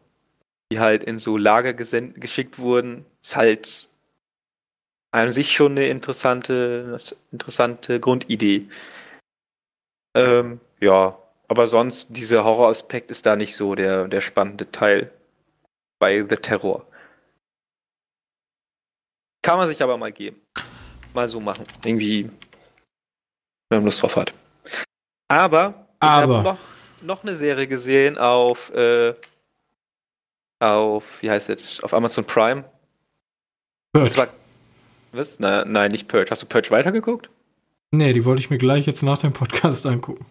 die halt in so Lager geschickt wurden. Ist halt an sich schon eine interessante, interessante Grundidee. Ähm, ja, aber sonst, dieser Horroraspekt ist da nicht so der, der spannende Teil bei The Terror. Kann man sich aber mal geben. Mal so machen. Irgendwie, wenn man Lust drauf hat. Aber, ich habe noch, noch eine Serie gesehen auf, äh, auf, wie heißt es, auf Amazon Prime. Purge. War, was? Na, nein, nicht Purge. Hast du Purge weitergeguckt? Nee, die wollte ich mir gleich jetzt nach dem Podcast angucken.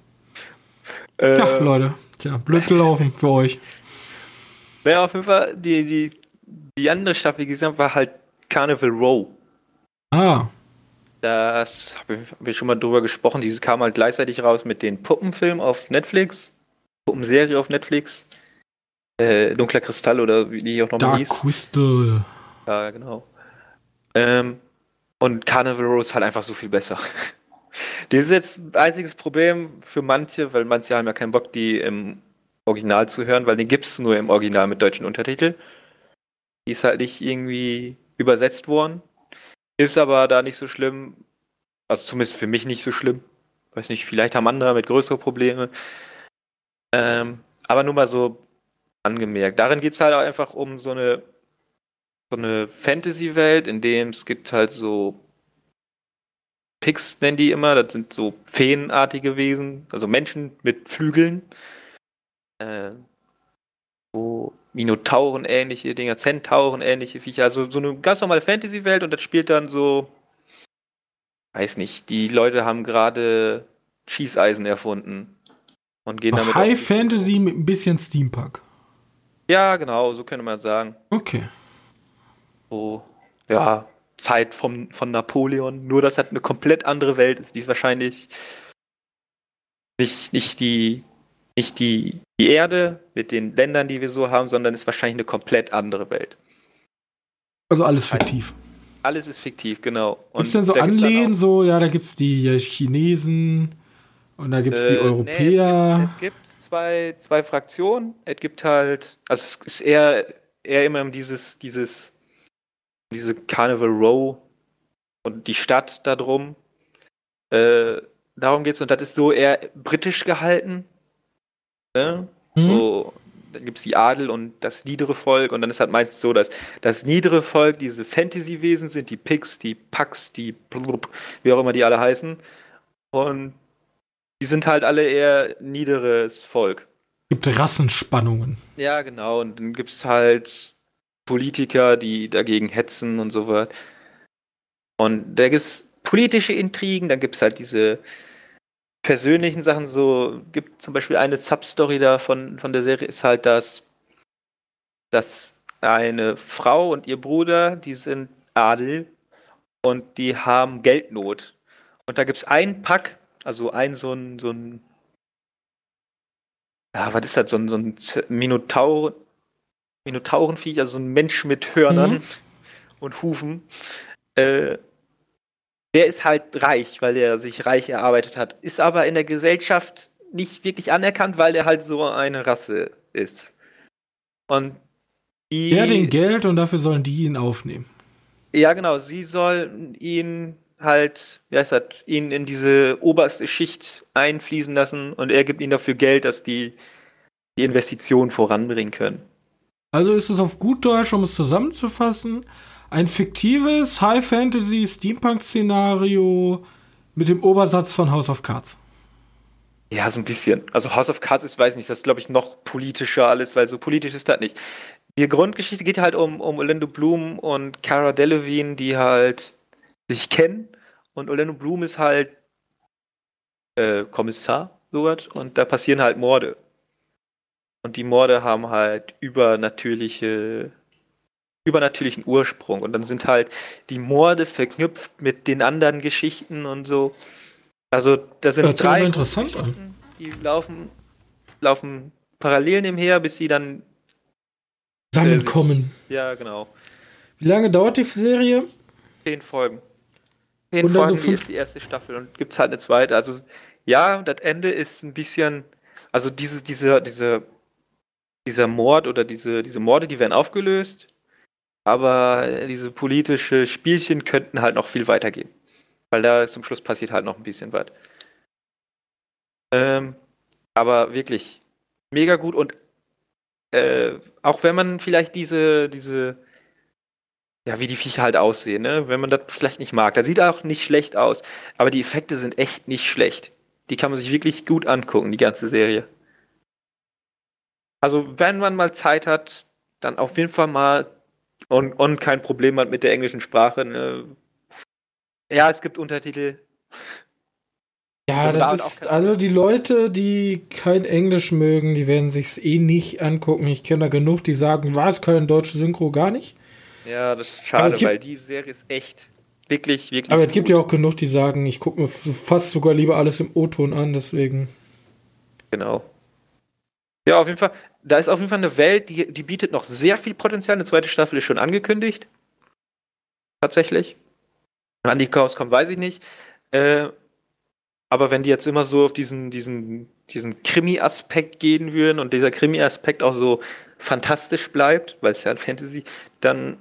Äh, ja, Leute. Tja, blöd gelaufen für euch. Wer auf jeden Fall die, die, die andere Staffel gesehen hat, war halt Carnival Row. Ah. Das habe ich, hab ich, schon mal drüber gesprochen. Dieses kam halt gleichzeitig raus mit den Puppenfilm auf Netflix. Puppenserie auf Netflix. Äh, Dunkler Kristall oder wie die auch nochmal hieß. Crystal. Ja, genau. Ähm, und Carnival Row ist halt einfach so viel besser. [laughs] Das ist jetzt ein einziges Problem für manche, weil manche haben ja keinen Bock, die im Original zu hören, weil den gibt es nur im Original mit deutschen Untertitel. Die ist halt nicht irgendwie übersetzt worden. Ist aber da nicht so schlimm. Also zumindest für mich nicht so schlimm. Weiß nicht, vielleicht haben andere mit größeren Probleme. Ähm, aber nur mal so angemerkt. Darin geht es halt auch einfach um so eine, so eine Fantasy-Welt, in dem es gibt halt so Pigs nennen die immer, das sind so feenartige Wesen, also Menschen mit Flügeln. Äh, so Minotauren-ähnliche Dinger, Zentauren-ähnliche Viecher. Also so eine ganz normale Fantasy-Welt und das spielt dann so. Weiß nicht, die Leute haben gerade Schießeisen erfunden. Und gehen damit. High Fantasy mit ein bisschen Steampunk. Ja, genau, so könnte man sagen. Okay. So, ja, Zeit vom, von Napoleon. Nur, dass das eine komplett andere Welt ist. Die ist wahrscheinlich nicht, nicht die nicht die, die Erde mit den Ländern, die wir so haben, sondern ist wahrscheinlich eine komplett andere Welt. Also alles fiktiv. Alles ist fiktiv, genau. Gibt es denn so Anlehnen, so, ja, da gibt es die Chinesen und da gibt es äh, die Europäer. Nee, es, gibt, es gibt, zwei, zwei Fraktionen. Es gibt halt, also es ist eher, eher immer um dieses, dieses, diese Carnival Row und die Stadt da drum. Äh, darum geht es und das ist so eher britisch gehalten. Ne? Mhm. So, dann gibt es die Adel und das niedere Volk und dann ist halt meistens so, dass das niedere Volk diese Fantasy-Wesen sind, die Pigs, die Pax, die blub, wie auch immer die alle heißen. Und die sind halt alle eher niederes Volk. Gibt Rassenspannungen. Ja, genau. Und dann gibt es halt Politiker, die dagegen hetzen und so weiter. Und da gibt es politische Intrigen, dann gibt es halt diese persönlichen Sachen so gibt zum Beispiel eine Substory da von, von der Serie ist halt, dass, dass eine Frau und ihr Bruder, die sind Adel und die haben Geldnot. Und da gibt es einen Pack, also ein so ein, so ein, ja, was ist das, so ein, so ein Minotaur, Minotaurenviech, also so ein Mensch mit Hörnern mhm. und Hufen. Äh, der ist halt reich, weil er sich reich erarbeitet hat, ist aber in der Gesellschaft nicht wirklich anerkannt, weil er halt so eine Rasse ist. Und die. Er den Geld und dafür sollen die ihn aufnehmen. Ja, genau. Sie sollen ihn halt, wie heißt das, ihn in diese oberste Schicht einfließen lassen und er gibt ihnen dafür Geld, dass die die Investition voranbringen können. Also ist es auf gut Deutsch, um es zusammenzufassen, ein fiktives High-Fantasy-Steampunk-Szenario mit dem Obersatz von House of Cards. Ja, so ein bisschen. Also House of Cards ist, weiß nicht, das ist, glaube ich, noch politischer alles, weil so politisch ist das nicht. Die Grundgeschichte geht halt um, um Orlando Bloom und Cara Delevingne, die halt sich kennen. Und Orlando Bloom ist halt äh, Kommissar, sowas. Und da passieren halt Morde. Und die Morde haben halt übernatürliche, übernatürlichen Ursprung. Und dann sind halt die Morde verknüpft mit den anderen Geschichten und so. Also da sind Hört drei interessant an. Geschichten, die laufen, laufen parallel nebenher, bis sie dann. Zusammenkommen. Ja, genau. Wie lange dauert die Serie? Zehn Folgen. Zehn Und Folgen so ist die erste Staffel und gibt's halt eine zweite. Also ja, das Ende ist ein bisschen, also diese, diese, diese, dieser Mord oder diese, diese Morde, die werden aufgelöst, aber diese politische Spielchen könnten halt noch viel weiter gehen. Weil da zum Schluss passiert halt noch ein bisschen was. Ähm, aber wirklich mega gut und äh, auch wenn man vielleicht diese, diese, ja, wie die Viecher halt aussehen, ne? Wenn man das vielleicht nicht mag. Da sieht auch nicht schlecht aus, aber die Effekte sind echt nicht schlecht. Die kann man sich wirklich gut angucken, die ganze Serie. Also, wenn man mal Zeit hat, dann auf jeden Fall mal und, und kein Problem hat mit der englischen Sprache. Ne? Ja, es gibt Untertitel. Ja, das ist, also die Leute, die kein Englisch mögen, die werden sich's eh nicht angucken. Ich kenne da genug, die sagen, was, kein deutsche Synchro gar nicht. Ja, das ist schade, gibt- weil die Serie ist echt wirklich, wirklich. Aber es gibt gut. ja auch genug, die sagen, ich gucke mir fast sogar lieber alles im O-Ton an, deswegen. Genau. Ja, auf jeden Fall. Da ist auf jeden Fall eine Welt, die, die bietet noch sehr viel Potenzial. Eine zweite Staffel ist schon angekündigt. Tatsächlich. Wann die rauskommt, weiß ich nicht. Äh, aber wenn die jetzt immer so auf diesen, diesen, diesen Krimi-Aspekt gehen würden und dieser Krimi-Aspekt auch so fantastisch bleibt, weil es ja ein Fantasy, dann,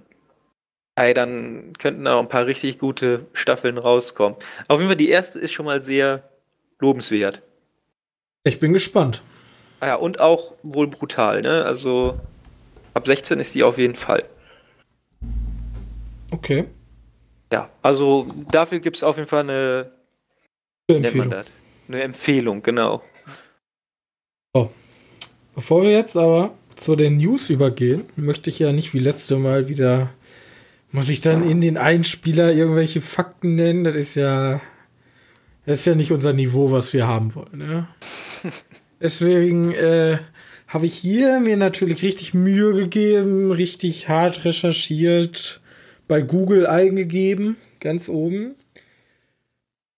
ey, dann könnten da auch ein paar richtig gute Staffeln rauskommen. Auf jeden Fall, die erste ist schon mal sehr lobenswert. Ich bin gespannt. Ah ja, und auch wohl brutal, ne? Also ab 16 ist die auf jeden Fall. Okay. Ja, also dafür gibt es auf jeden Fall eine, man Empfehlung. Eine Empfehlung, genau. Bevor wir jetzt aber zu den News übergehen, möchte ich ja nicht wie letzte Mal wieder. Muss ich dann in den Einspieler irgendwelche Fakten nennen? Das ist ja. Das ist ja nicht unser Niveau, was wir haben wollen. Ne? [laughs] Deswegen äh, habe ich hier mir natürlich richtig Mühe gegeben, richtig hart recherchiert, bei Google eingegeben, ganz oben.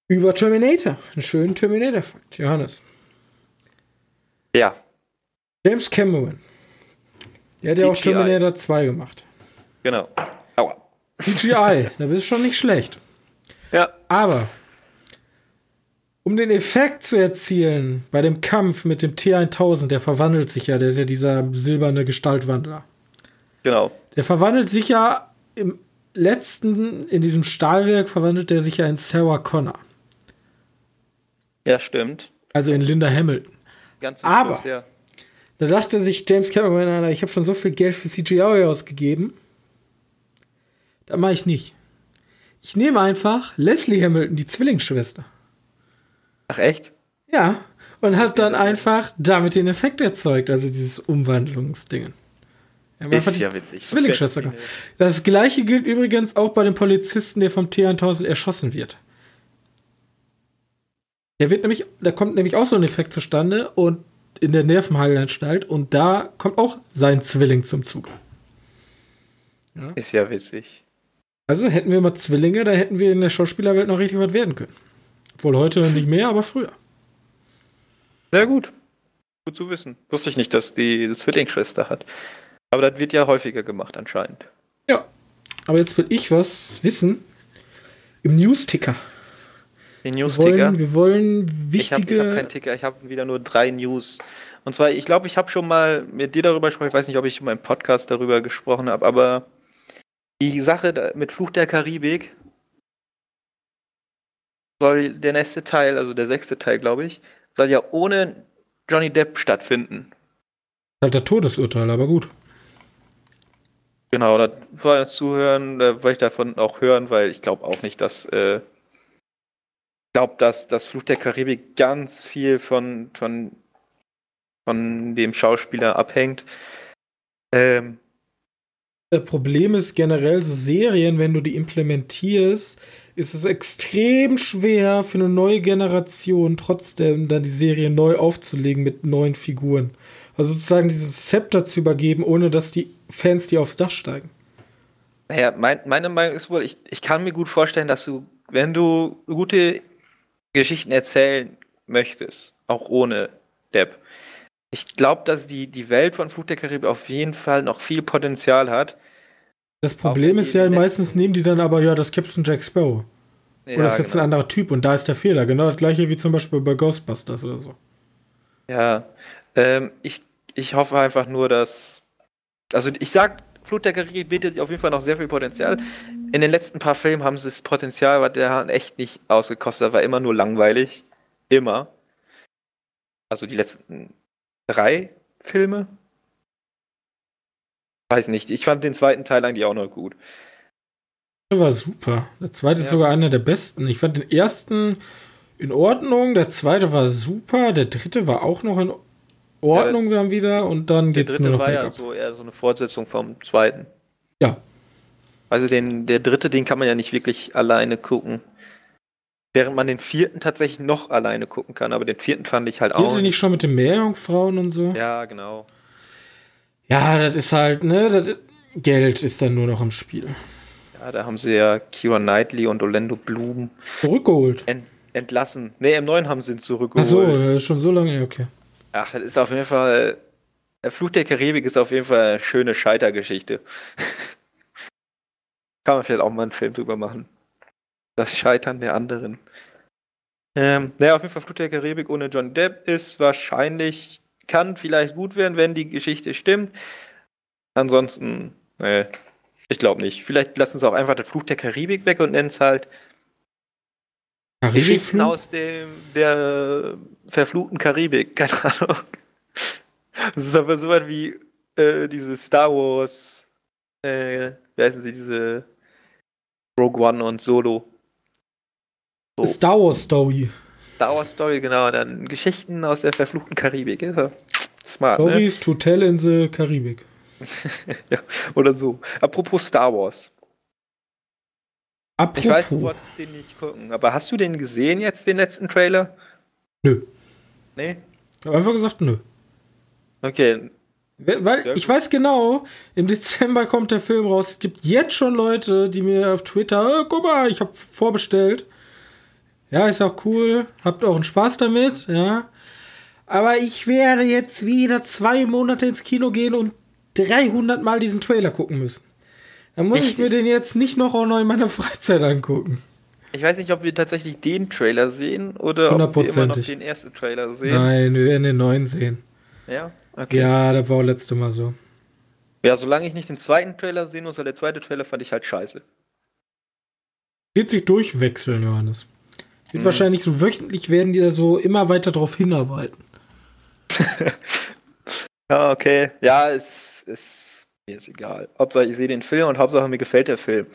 Über Terminator. Einen schönen Terminator-Fakt. Johannes. Ja, James Cameron. Der hat ja auch. Terminator 2 gemacht. genau. Aua. CGI, da bist du schon nicht schlecht. Ja, Aber um den Effekt zu erzielen bei dem Kampf mit dem T1000, der verwandelt sich ja, der ist ja dieser silberne Gestaltwandler. genau. Der verwandelt sich ja im letzten, in diesem Stahlwerk, verwandelt er sich ja in Sarah Connor. Ja, stimmt. Also in Linda Hamilton. Ganz Aber- Schluss, ja. Da dachte sich James Cameron, ich habe schon so viel Geld für CGI ausgegeben. Das mache ich nicht. Ich nehme einfach Leslie Hamilton, die Zwillingsschwester. Ach echt? Ja. Und hat dann einfach damit den Effekt erzeugt, also dieses Umwandlungsding. Hat Ist ja witzig. Zwillingsschwester Das. Das gleiche gilt übrigens auch bei dem Polizisten, der vom T1000 erschossen wird. Der wird nämlich, da kommt nämlich auch so ein Effekt zustande und in der Nervenheilanstalt und da kommt auch sein Zwilling zum Zug. Ist ja witzig. Also hätten wir mal Zwillinge, da hätten wir in der Schauspielerwelt noch richtig was werden können. Obwohl heute nicht mehr, aber früher. Sehr gut. Gut zu wissen. Wusste ich nicht, dass die eine Zwillingsschwester hat. Aber das wird ja häufiger gemacht anscheinend. Ja. Aber jetzt will ich was wissen. Im Newsticker. Den Wir News-Ticker. wollen, wir wollen Ich habe wichtige. hab keinen Ticker, ich habe wieder nur drei News. Und zwar, ich glaube, ich habe schon mal mit dir darüber gesprochen, ich weiß nicht, ob ich in meinem Podcast darüber gesprochen habe, aber die Sache mit Fluch der Karibik soll der nächste Teil, also der sechste Teil, glaube ich, soll ja ohne Johnny Depp stattfinden. halt der Todesurteil, aber gut. Genau, da war das Zuhören, da wollte ich davon auch hören, weil ich glaube auch nicht, dass äh, ich glaube, dass das Fluch der Karibik ganz viel von, von, von dem Schauspieler abhängt. Ähm, Das Problem ist generell so Serien, wenn du die implementierst, ist es extrem schwer für eine neue Generation trotzdem dann die Serie neu aufzulegen mit neuen Figuren. Also sozusagen dieses Zepter zu übergeben, ohne dass die Fans dir aufs Dach steigen. Naja, mein, meine Meinung ist wohl, ich, ich kann mir gut vorstellen, dass du, wenn du gute Geschichten erzählen möchtest, auch ohne Depp, ich glaube, dass die, die Welt von Flug der Karibik auf jeden Fall noch viel Potenzial hat. Das Problem ist ja, meistens nehmen die dann aber, ja, das Captain Jack Sparrow. Ja, oder das ist jetzt genau. ein anderer Typ und da ist der Fehler. Genau das gleiche wie zum Beispiel bei Ghostbusters oder so. Ja, ähm, ich, ich hoffe einfach nur, dass. Also, ich sag, Flut der Karibik bietet auf jeden Fall noch sehr viel Potenzial. In den letzten paar Filmen haben sie das Potenzial, war der echt nicht ausgekostet, war immer nur langweilig. Immer. Also die letzten drei Filme. Weiß nicht, ich fand den zweiten Teil eigentlich auch noch gut. Der war super. Der zweite ja. ist sogar einer der besten. Ich fand den ersten in Ordnung, der zweite war super, der dritte war auch noch in Ordnung ja, dann wieder und dann geht's nur noch Der dritte war ja so eher so eine Fortsetzung vom zweiten. Ja. Also den, der dritte, den kann man ja nicht wirklich alleine gucken. Während man den vierten tatsächlich noch alleine gucken kann, aber den vierten fand ich halt auch. Sind nicht schon mit den Meerjungfrauen und so? Ja, genau. Ja, das ist halt, ne, das, Geld ist dann nur noch im Spiel. Ja, da haben sie ja Kira Knightley und Orlando Bloom zurückgeholt. Ent, entlassen. Ne, im neuen haben sie ihn zurückgeholt. Ach so, schon so lange, okay. Ach, das ist auf jeden Fall. Der Fluch der Karibik ist auf jeden Fall eine schöne Scheitergeschichte. [laughs] Kann man vielleicht auch mal einen Film drüber machen. Das Scheitern der anderen. Ähm, naja, auf jeden Fall Flut der Karibik ohne John Depp ist wahrscheinlich, kann vielleicht gut werden, wenn die Geschichte stimmt. Ansonsten, nee, ich glaube nicht. Vielleicht lassen sie auch einfach das Fluch der Karibik weg und nennen es halt Geschichten aus dem, der verfluchten Karibik. [laughs] Keine Ahnung. Das ist aber so was wie äh, diese Star Wars, äh, wie heißen sie, diese Rogue One und Solo. So. Star Wars Story. Star Wars Story, genau. Dann Geschichten aus der verfluchten Karibik. Ist smart. Ne? Stories ne? to tell in the Karibik. [laughs] ja, oder so. Apropos Star Wars. Apropos. Ich weiß, du wolltest den nicht gucken, aber hast du den gesehen jetzt, den letzten Trailer? Nö. Nee? Ich habe einfach gesagt, nö. Okay. Weil ich weiß genau, im Dezember kommt der Film raus. Es gibt jetzt schon Leute, die mir auf Twitter, oh, guck mal, ich habe vorbestellt. Ja, ist auch cool. Habt auch einen Spaß damit, ja. Aber ich werde jetzt wieder zwei Monate ins Kino gehen und 300 Mal diesen Trailer gucken müssen. Dann muss Richtig. ich mir den jetzt nicht noch auch noch in meiner [laughs] Freizeit angucken. Ich weiß nicht, ob wir tatsächlich den Trailer sehen oder ob wir immer noch den ersten Trailer sehen. Nein, wir werden den neuen sehen. Ja? Okay. Ja, das war auch letzte Mal so. Ja, solange ich nicht den zweiten Trailer sehen muss, weil der zweite Trailer fand ich halt scheiße. Wird sich durchwechseln, Johannes. Wird mhm. wahrscheinlich so wöchentlich werden die da so immer weiter drauf hinarbeiten. [laughs] ja, okay. Ja, es ist mir ist egal. Hauptsache ich sehe den Film und Hauptsache mir gefällt der Film.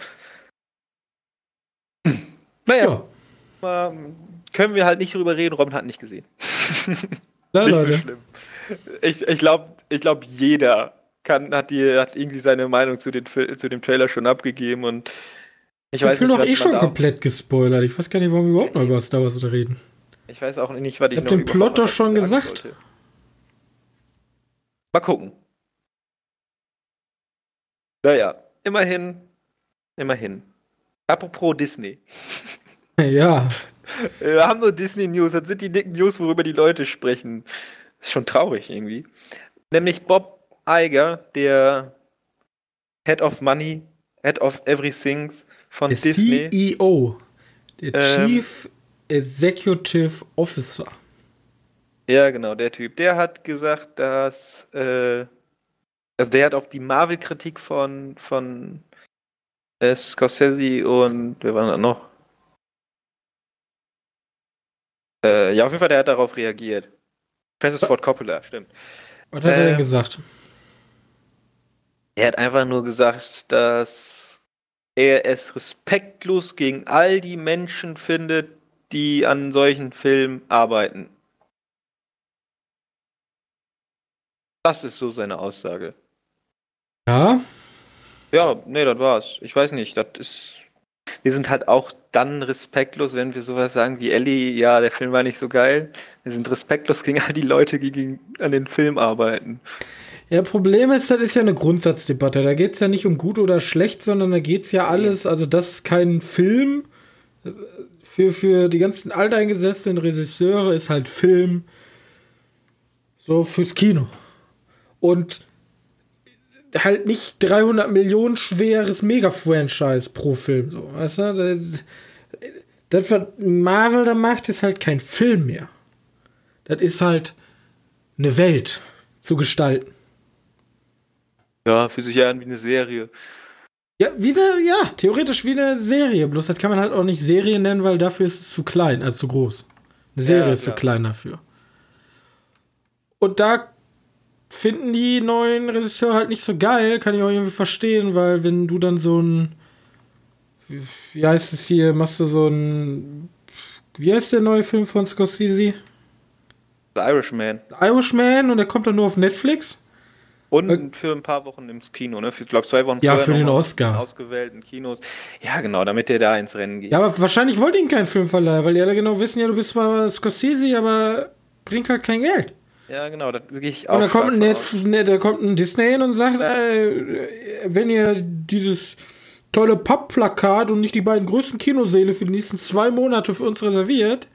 [clears throat] naja. Ja. können wir halt nicht drüber reden, Robin hat nicht gesehen. [laughs] Ja, nicht Leute. so schlimm. Ich, ich glaube, ich glaub, jeder kann, hat, die, hat irgendwie seine Meinung zu, den, zu dem Trailer schon abgegeben und ich weiß Film nicht, doch eh schon komplett gespoilert. Ich weiß gar nicht, warum wir überhaupt noch über Star Wars reden. Ich weiß auch nicht, was ich, ich hab den Plot doch schon gesagt. Wollte. Mal gucken. Naja, immerhin, immerhin. Apropos Disney. [laughs] Ja. [laughs] Wir haben nur Disney News. Das sind die dicken News, worüber die Leute sprechen. Ist schon traurig irgendwie. Nämlich Bob Iger, der Head of Money, Head of Everything von der Disney. CEO. Der ähm, Chief Executive Officer. Ja, genau, der Typ. Der hat gesagt, dass. Äh, also, der hat auf die Marvel-Kritik von, von äh, Scorsese und. Wer war da noch? Äh, ja, auf jeden Fall, der hat darauf reagiert. Francis Ford Coppola, stimmt. Was hat er denn ähm, gesagt? Er hat einfach nur gesagt, dass er es respektlos gegen all die Menschen findet, die an solchen Filmen arbeiten. Das ist so seine Aussage. Ja? Ja, nee, das war's. Ich weiß nicht, das ist. wir sind halt auch dann respektlos, wenn wir sowas sagen wie Ellie, ja, der Film war nicht so geil. Wir sind respektlos gegen all die Leute, die gegen, an den Film arbeiten. Ja, Problem ist, das ist ja eine Grundsatzdebatte. Da geht es ja nicht um gut oder schlecht, sondern da geht es ja alles, also das ist kein Film. Für, für die ganzen alteingesessenen Regisseure ist halt Film so fürs Kino. Und halt nicht 300 Millionen schweres Mega-Franchise pro Film. So, weißt du? Das, das, was Marvel da macht, ist halt kein Film mehr. Das ist halt eine Welt zu gestalten. Ja, fühlt sich ja an wie eine Serie. Ja, wie eine, ja, theoretisch wie eine Serie. Bloß das kann man halt auch nicht Serie nennen, weil dafür ist es zu klein, also zu groß. Eine Serie ja, ist zu klein dafür. Und da finden die neuen Regisseure halt nicht so geil, kann ich auch irgendwie verstehen, weil wenn du dann so ein, wie heißt es hier, machst du so ein, wie heißt der neue Film von Scorsese? The Irishman. The Irishman und der kommt dann nur auf Netflix. Und äh, für ein paar Wochen ins Kino, ne? Für, ich glaube, zwei Wochen Ja, für den Oscar. In ausgewählten Kinos. Ja, genau, damit der da ins Rennen geht. Ja, aber wahrscheinlich wollte ihn kein Filmverleih, weil die alle genau wissen, ja, du bist zwar Scorsese, aber bringt halt kein Geld. Ja, genau, da gehe ich auch. Und da kommt, ein Netf ne, da kommt ein Disney hin und sagt, äh, wenn ihr dieses tolle Pappplakat und nicht die beiden größten Kinosäle für die nächsten zwei Monate für uns reserviert,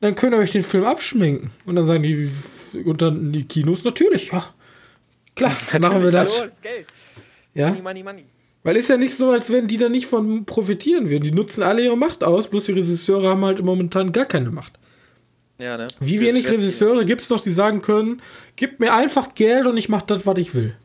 dann könnt ihr euch den Film abschminken. Und dann sagen die, und dann die Kinos, natürlich, ja Klar, [laughs] machen wir das. Hallo, Geld. Ja. Money, money, money. Weil ist ja nicht so, als wenn die da nicht von profitieren würden. Die nutzen alle ihre Macht aus, bloß die Regisseure haben halt momentan gar keine Macht. Ja, ne? Wie wenig Regisseure gibt es noch, die sagen können, gib mir einfach Geld und ich mach das, was ich will.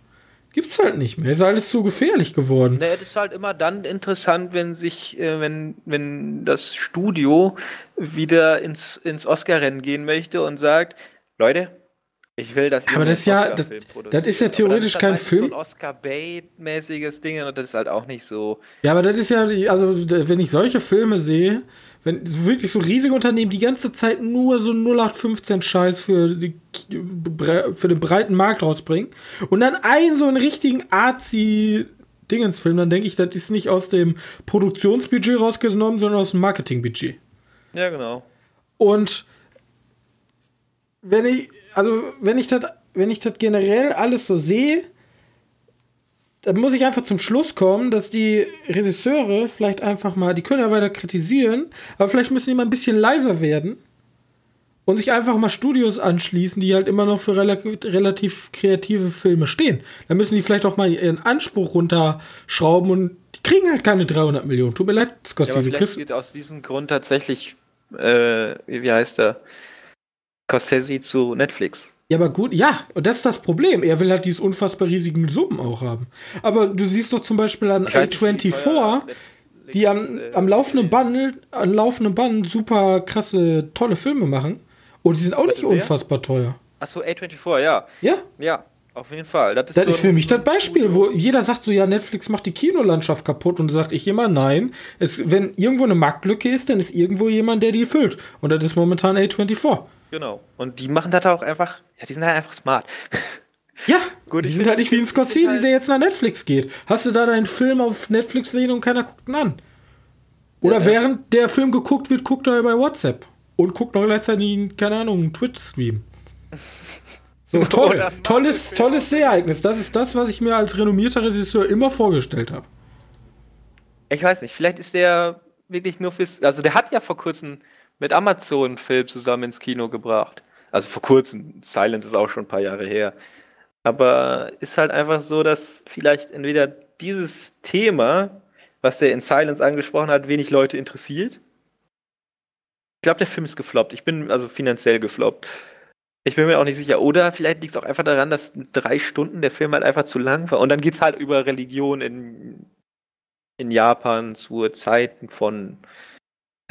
Gibt's halt nicht mehr. Ist alles zu gefährlich geworden. Naja, das ist halt immer dann interessant, wenn sich, äh, wenn, wenn das Studio wieder ins, ins Oscar-Rennen gehen möchte und sagt, Leute, ich will, dass Aber das ist ja, das, das, ist ja theoretisch kein Film. So ein Oscar-Bait-mäßiges Ding und das ist halt auch nicht so. Ja, aber das ist ja, also wenn ich solche Filme sehe, wenn wirklich so riesige Unternehmen die ganze Zeit nur so 0815 Scheiß für, die, für den breiten Markt rausbringen und dann einen so einen richtigen Arzi Dingensfilm, dann denke ich, das ist nicht aus dem Produktionsbudget rausgenommen, sondern aus dem Marketingbudget. Ja, genau. Und wenn ich, also wenn ich das, wenn ich das generell alles so sehe, dann muss ich einfach zum Schluss kommen, dass die Regisseure vielleicht einfach mal, die können ja weiter kritisieren, aber vielleicht müssen die mal ein bisschen leiser werden und sich einfach mal Studios anschließen, die halt immer noch für relativ, kreative Filme stehen. Dann müssen die vielleicht auch mal ihren Anspruch runterschrauben und die kriegen halt keine 300 Millionen. Tut mir leid, Scorsese. Ja, aber vielleicht geht aus diesem Grund tatsächlich, äh, wie heißt der? Scorsese zu Netflix. Ja, aber gut, ja, und das ist das Problem. Er will halt diese unfassbar riesigen Summen auch haben. Aber du siehst doch zum Beispiel an A24, die am, äh, am laufenden Band, am laufenden Band super krasse, tolle Filme machen. Und die sind auch nicht unfassbar teuer. Achso, A24, ja. Ja? Ja, auf jeden Fall. Das ist, das so ist für mich das Beispiel, wo jeder sagt so, ja, Netflix macht die Kinolandschaft kaputt und du sagst ich immer, nein. Es, wenn irgendwo eine Marktlücke ist, dann ist irgendwo jemand, der die füllt. Und das ist momentan A24. Genau. Und die machen das auch einfach, ja, die sind halt einfach smart. [laughs] Ja, Gut, die sind halt nicht wie ein Scorsese, halt der jetzt nach Netflix geht. Hast du da deinen Film auf Netflix liegen und keiner guckt ihn an? Oder ja, während ja. der Film geguckt wird, guckt er bei WhatsApp und guckt noch gleichzeitig, keine Ahnung, einen Twitch-Stream. [laughs] So, toll. tolles, tolles Sehereignis. Das ist das, was ich mir als renommierter Regisseur immer vorgestellt habe. Ich weiß nicht, vielleicht ist der wirklich nur fürs. Also, der hat ja vor kurzem mit Amazon einen Film zusammen ins Kino gebracht. Also vor kurzem, Silence ist auch schon ein paar Jahre her. Aber ist halt einfach so, dass vielleicht entweder dieses Thema, was der in Silence angesprochen hat, wenig Leute interessiert. Ich glaube, der Film ist gefloppt. Ich bin also finanziell gefloppt. Ich bin mir auch nicht sicher. Oder vielleicht liegt es auch einfach daran, dass drei Stunden der Film halt einfach zu lang war. Und dann geht es halt über Religion in, in Japan zu Zeiten von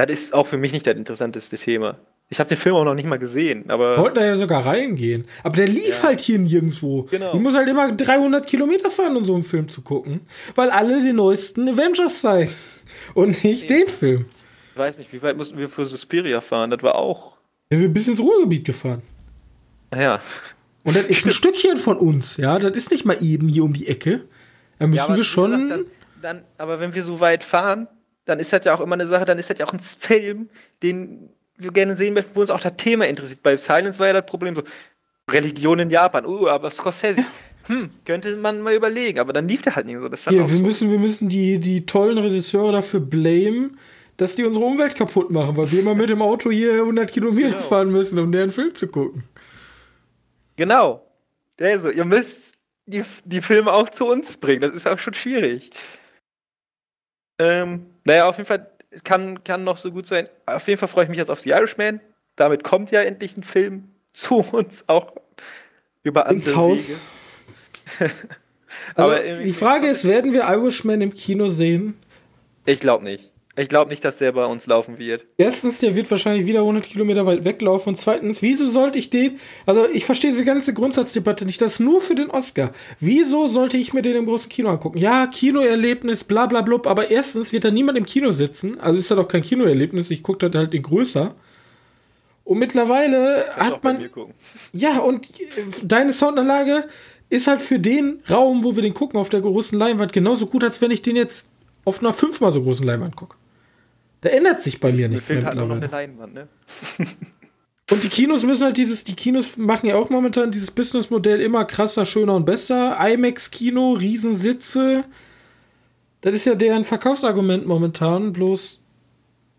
das ist auch für mich nicht das interessanteste Thema. Ich habe den Film auch noch nicht mal gesehen, aber. Wollten da ja sogar reingehen. Aber der lief ja. halt hier nirgendwo. Genau. Ich muss halt immer 300 Kilometer fahren, um so einen Film zu gucken. Weil alle die neuesten Avengers zeigen. [laughs] Und nicht den Film. Ich weiß nicht, wie weit mussten wir für Suspiria fahren? Das war auch. Ja, wir sind bis ins Ruhrgebiet gefahren. Ja. Und das ist ein [laughs] Stückchen von uns, ja. Das ist nicht mal eben hier um die Ecke. Da müssen ja, wir schon. Gesagt, dann, dann, aber wenn wir so weit fahren, dann ist das ja auch immer eine Sache, dann ist das ja auch ein Film, den wir gerne sehen möchten, wo uns auch das Thema interessiert. Bei Silence war ja das Problem so, Religion in Japan, uh, aber Scorsese. Hm, könnte man mal überlegen, aber dann lief der halt nicht so. Das ja, wir, so. müssen, wir müssen die, die tollen Regisseure dafür blamen, dass die unsere Umwelt kaputt machen, weil wir immer mit dem Auto hier 100 Kilometer genau. fahren müssen, um deren Film zu gucken. Genau. Also, ihr müsst die, die Filme auch zu uns bringen. Das ist auch schon schwierig. Ähm, naja, auf jeden Fall kann, kann noch so gut sein. Auf jeden Fall freue ich mich jetzt auf The Irishman. Damit kommt ja endlich ein Film zu uns, auch über andere Ins Haus. [laughs] Aber die Frage ist, werden wir Irishman im Kino sehen? Ich glaube nicht. Ich glaube nicht, dass der bei uns laufen wird. Erstens, der wird wahrscheinlich wieder 100 Kilometer weit weglaufen. Und zweitens, wieso sollte ich den. Also, ich verstehe diese ganze Grundsatzdebatte nicht. Das ist nur für den Oscar. Wieso sollte ich mir den im großen Kino angucken? Ja, Kinoerlebnis, bla bla blub. Aber erstens wird da niemand im Kino sitzen. Also ist ja doch kein Kinoerlebnis. Ich gucke da halt den größer. Und mittlerweile hat man. Ja, und deine Soundanlage ist halt für den Raum, wo wir den gucken, auf der großen Leinwand genauso gut, als wenn ich den jetzt auf einer fünfmal so großen Leinwand gucke. Da ändert sich bei mir nichts mehr halt mittlerweile. Noch eine Leinwand, ne? [laughs] [laughs] und die Kinos müssen halt dieses, die Kinos machen ja auch momentan dieses Businessmodell immer krasser, schöner und besser. IMAX-Kino, Riesensitze. Das ist ja deren Verkaufsargument momentan, bloß.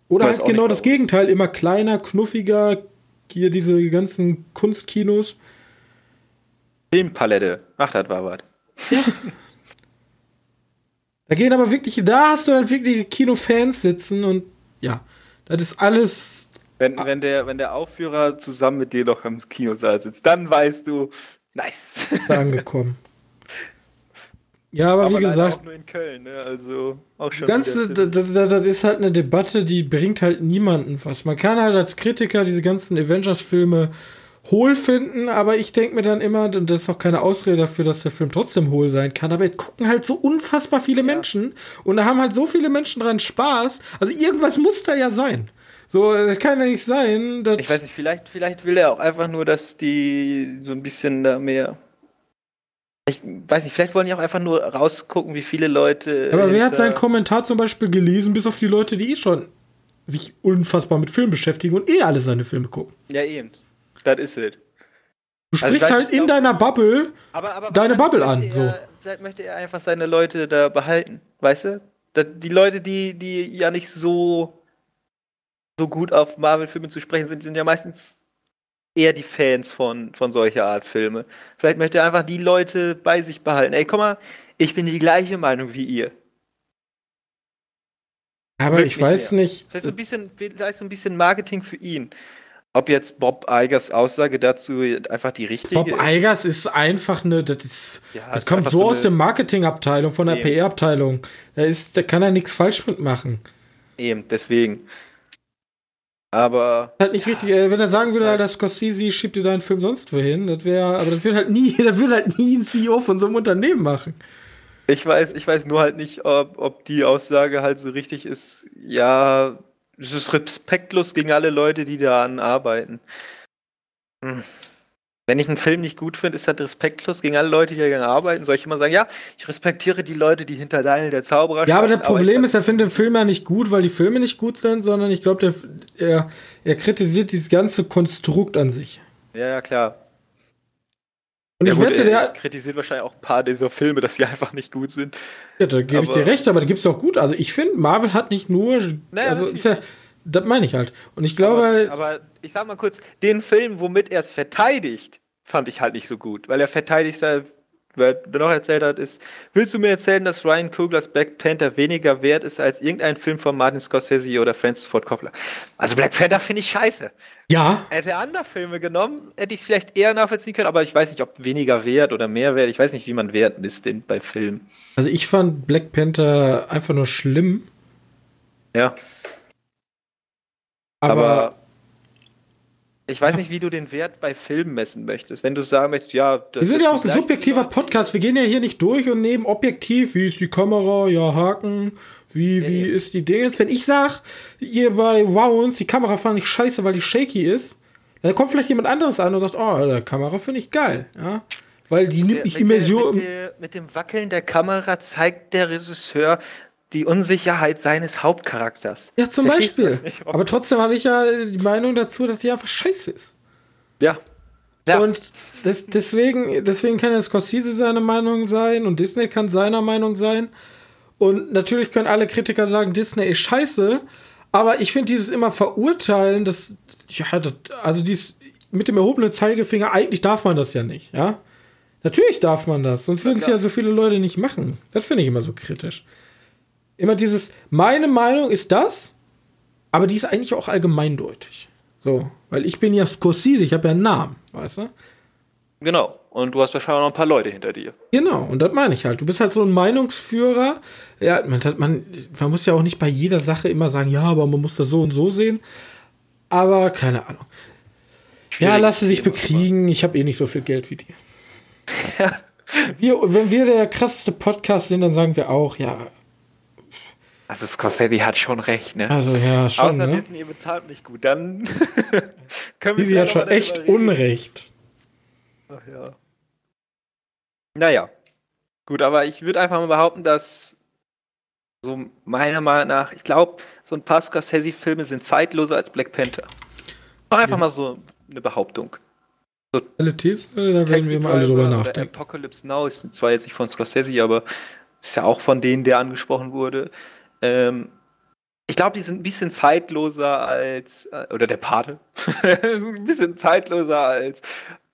Oder halt genau das Gegenteil, immer kleiner, knuffiger. Hier diese ganzen Kunstkinos. Filmpalette. Ach, das war was. Ja. [laughs] da gehen aber wirklich, da hast du dann wirklich Kinofans sitzen und das ist alles. Wenn, wenn, der, wenn der Aufführer zusammen mit dir noch im Kinosaal sitzt, dann weißt du, nice. Angekommen. [laughs] Ja, aber, aber wie gesagt. Auch nur in Köln, ne? Also auch schon. Ganze, das ist halt eine Debatte, die bringt halt niemanden was. Man kann halt als Kritiker diese ganzen Avengers-Filme hohl finden, aber ich denke mir dann immer, das ist auch keine Ausrede dafür, dass der Film trotzdem hohl sein kann, aber jetzt gucken halt so unfassbar viele ja. Menschen und da haben halt so viele Menschen dran Spaß. Also irgendwas muss da ja sein. So, das kann ja nicht sein. ich weiß nicht, vielleicht, vielleicht will er auch einfach nur, dass die so ein bisschen da mehr. Ich weiß nicht, vielleicht wollen die auch einfach nur rausgucken, wie viele Leute. Aber wer hat seinen Kommentar zum Beispiel gelesen, bis auf die Leute, die eh schon sich unfassbar mit Filmen beschäftigen und eh alle seine Filme gucken? Ja, eben. Das ist es. Du also sprichst also halt in deiner Bubble aber, aber deine Bubble an. Er, so. Vielleicht möchte er einfach seine Leute da behalten, weißt du? Die Leute, die, die ja nicht so, so gut auf Marvel-Filme zu sprechen sind, sind ja meistens eher die Fans von, von solcher Art Filme. Vielleicht möchte er einfach die Leute bei sich behalten. Ey, guck mal, ich bin die gleiche Meinung wie ihr. Aber Mögt ich weiß mehr. nicht. Vielleicht so, ein bisschen, vielleicht so ein bisschen Marketing für ihn. Ob jetzt Bob Eigers Aussage dazu einfach die richtige Bob ist? Bob Eigers ist einfach eine, das, ist, ja, das kommt so, so aus der Marketingabteilung, von der PR-Abteilung. Da, ist, da kann er nichts falsch mitmachen. Eben, deswegen. Aber. Halt nicht ja, richtig, äh, wenn er sagen würde, halt, dass Scorsese schiebt dir deinen Film sonst wohin, das wäre, aber das würde halt nie, [laughs] das würde halt nie ein CEO von so einem Unternehmen machen. Ich weiß, ich weiß nur halt nicht, ob, ob die Aussage halt so richtig ist, ja, es ist respektlos gegen alle Leute, die daran arbeiten. Hm. Wenn ich einen Film nicht gut finde, ist das respektlos gegen alle Leute, die daran arbeiten. Soll ich immer sagen, ja, ich respektiere die Leute, die hinter Daniel der Zauberer Ja, aber das Problem aber ist, er findet den Film ja nicht gut, weil die Filme nicht gut sind, sondern ich glaube, er, er kritisiert dieses ganze Konstrukt an sich. Ja, ja, klar. Und ja, ich gut, wette, der kritisiert wahrscheinlich auch ein paar dieser Filme, dass sie einfach nicht gut sind. Ja, da gebe ich dir recht, aber da gibt es auch gut. Also ich finde, Marvel hat nicht nur. Naja, also ja, das meine ich halt. Und ich glaube aber, halt. Aber ich sag mal kurz, den Film, womit er es verteidigt, fand ich halt nicht so gut. Weil er verteidigt wer noch erzählt hat, ist, willst du mir erzählen, dass Ryan Coogler's Black Panther weniger wert ist als irgendein Film von Martin Scorsese oder Francis Ford Coppola? Also Black Panther finde ich scheiße. Ja. Hätte er andere Filme genommen, hätte ich es vielleicht eher nachvollziehen können, aber ich weiß nicht, ob weniger wert oder mehr wert. Ich weiß nicht, wie man Wert misst bei Filmen. Also ich fand Black Panther einfach nur schlimm. Ja. aber, aber ich weiß nicht, wie du den Wert bei Filmen messen möchtest. Wenn du sagen möchtest, ja, das Wir sind ja auch ein subjektiver Podcast. Wir gehen ja hier nicht durch und nehmen objektiv, wie ist die Kamera, ja, Haken, wie, ja, wie ist die Dinge. Wenn ich sag, hier bei Wows, die Kamera fand ich scheiße, weil die shaky ist, dann kommt vielleicht jemand anderes an und sagt, oh, die Kamera finde ich geil, ja. Weil die nimmt mich Immersion. Mit, mit dem Wackeln der Kamera zeigt der Regisseur, die Unsicherheit seines Hauptcharakters. Ja, zum Verstehst Beispiel. Aber trotzdem habe ich ja die Meinung dazu, dass die einfach scheiße ist. Ja. Ja. Und das, deswegen, deswegen kann ja Scorsese seine Meinung sein und Disney kann seiner Meinung sein. Und natürlich können alle Kritiker sagen, Disney ist scheiße. Aber ich finde dieses immer verurteilen, das, ja, das, also dies mit dem erhobenen Zeigefinger, eigentlich darf man das ja nicht, ja. Natürlich darf man das, sonst würden es ja so viele Leute nicht machen. Das finde ich immer so kritisch. Immer dieses, meine Meinung ist das, aber die ist eigentlich auch allgemeindeutig. So, weil ich bin ja Scorsese, ich habe ja einen Namen, weißt du? Genau. Und du hast wahrscheinlich noch ein paar Leute hinter dir. Genau, und das meine ich halt. Du bist halt so ein Meinungsführer. Ja, man, man, man muss ja auch nicht bei jeder Sache immer sagen, ja, aber man muss das so und so sehen. Aber keine Ahnung. Ja, lass sie sich bekriegen. Ich habe eh nicht so viel Geld wie die. [laughs] wir, wenn wir der krasseste Podcast sind, dann sagen wir auch, ja, Also Scorsese hat schon recht, ne? also ja, schon, Außer ne? Disney ihr bezahlt mich gut, dann [laughs] können wir Sie hat schon echt. Unrecht. Ach ja. Naja. Gut, aber ich würde einfach mal behaupten, dass so meiner Meinung nach, ich glaube, so ein paar Scorsese-Filme sind zeitloser als Black Panther. Auch einfach Ja. mal so eine Behauptung. Alle These, da werden wir mal alle drüber nachdenken. Apocalypse Now ist zwar jetzt nicht von Scorsese, aber ist ja auch von denen, der angesprochen wurde. Ähm, ich glaube, die sind ein bisschen zeitloser als, äh, oder der Pate, [laughs] ein bisschen zeitloser als,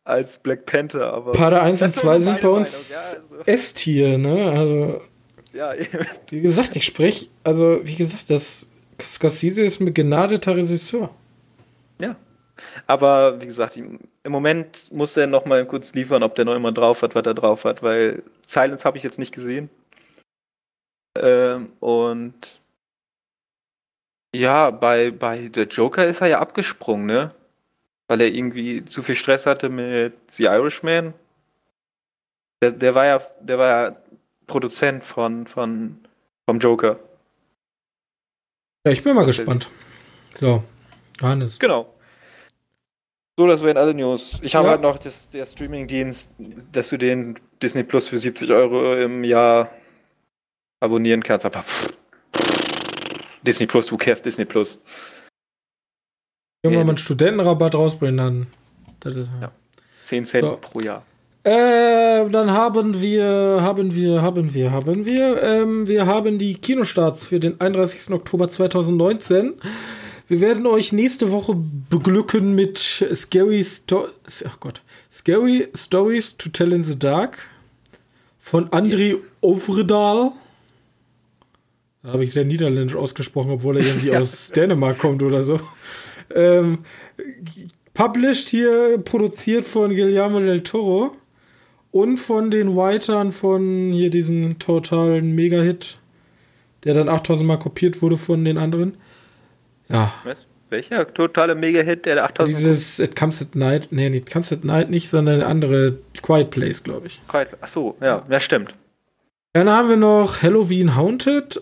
als Black Panther, aber. Pate 1 und Das ist 2 so sind bei uns Meinung, S-Tier, ne? Also, Ja, [laughs] also, ja, wie gesagt, ich spreche, also, wie gesagt, das Scorsese ist ein begnadeter Regisseur. ja. Aber wie gesagt, im im Moment muss er noch mal kurz liefern, ob der noch immer drauf hat, was er drauf hat, weil Silence habe ich jetzt nicht gesehen. Ähm, und ja, bei, bei der Joker ist er ja abgesprungen, ne? Weil er irgendwie zu viel Stress hatte mit The Irishman. Der, der war ja, der war ja Produzent von, von vom Joker. Ja, ich bin mal Was gespannt. So, Hannes. Genau. So, das wären alle News. Ich habe Ja. halt noch das, der Streaming-Dienst, dass du den Disney Plus für 70 Euro im Jahr abonnieren kannst. Aber pff, Disney Plus, du cares Disney Plus. Irgendwann mal einen Studentenrabatt rausbringen, dann. Das ist, Ja. 10 Cent So. pro Jahr. Äh, dann haben wir, haben wir, haben wir, haben wir, ähm, wir haben die Kinostarts für den 31. Oktober 2019. Wir werden euch nächste Woche beglücken mit Scary, Sto ach Gott, Scary Stories to Tell in the Dark von Andri Yes. Ovredal. Da habe ich sehr niederländisch ausgesprochen, obwohl er irgendwie Ja. [laughs] aus Dänemark kommt oder so. Ähm, published hier, produziert von Guillermo del Toro und von den Writern von hier diesem totalen Mega-Hit, der dann 8000 Mal kopiert wurde von den anderen. Ja, Was? Welcher totale Mega-Hit, der 8000 dieses It Comes at Night, nee, nicht Comes at Night nicht, sondern der andere Quiet Place, glaube ich. Achso, ja, ja, stimmt. Dann haben wir noch Halloween Haunted.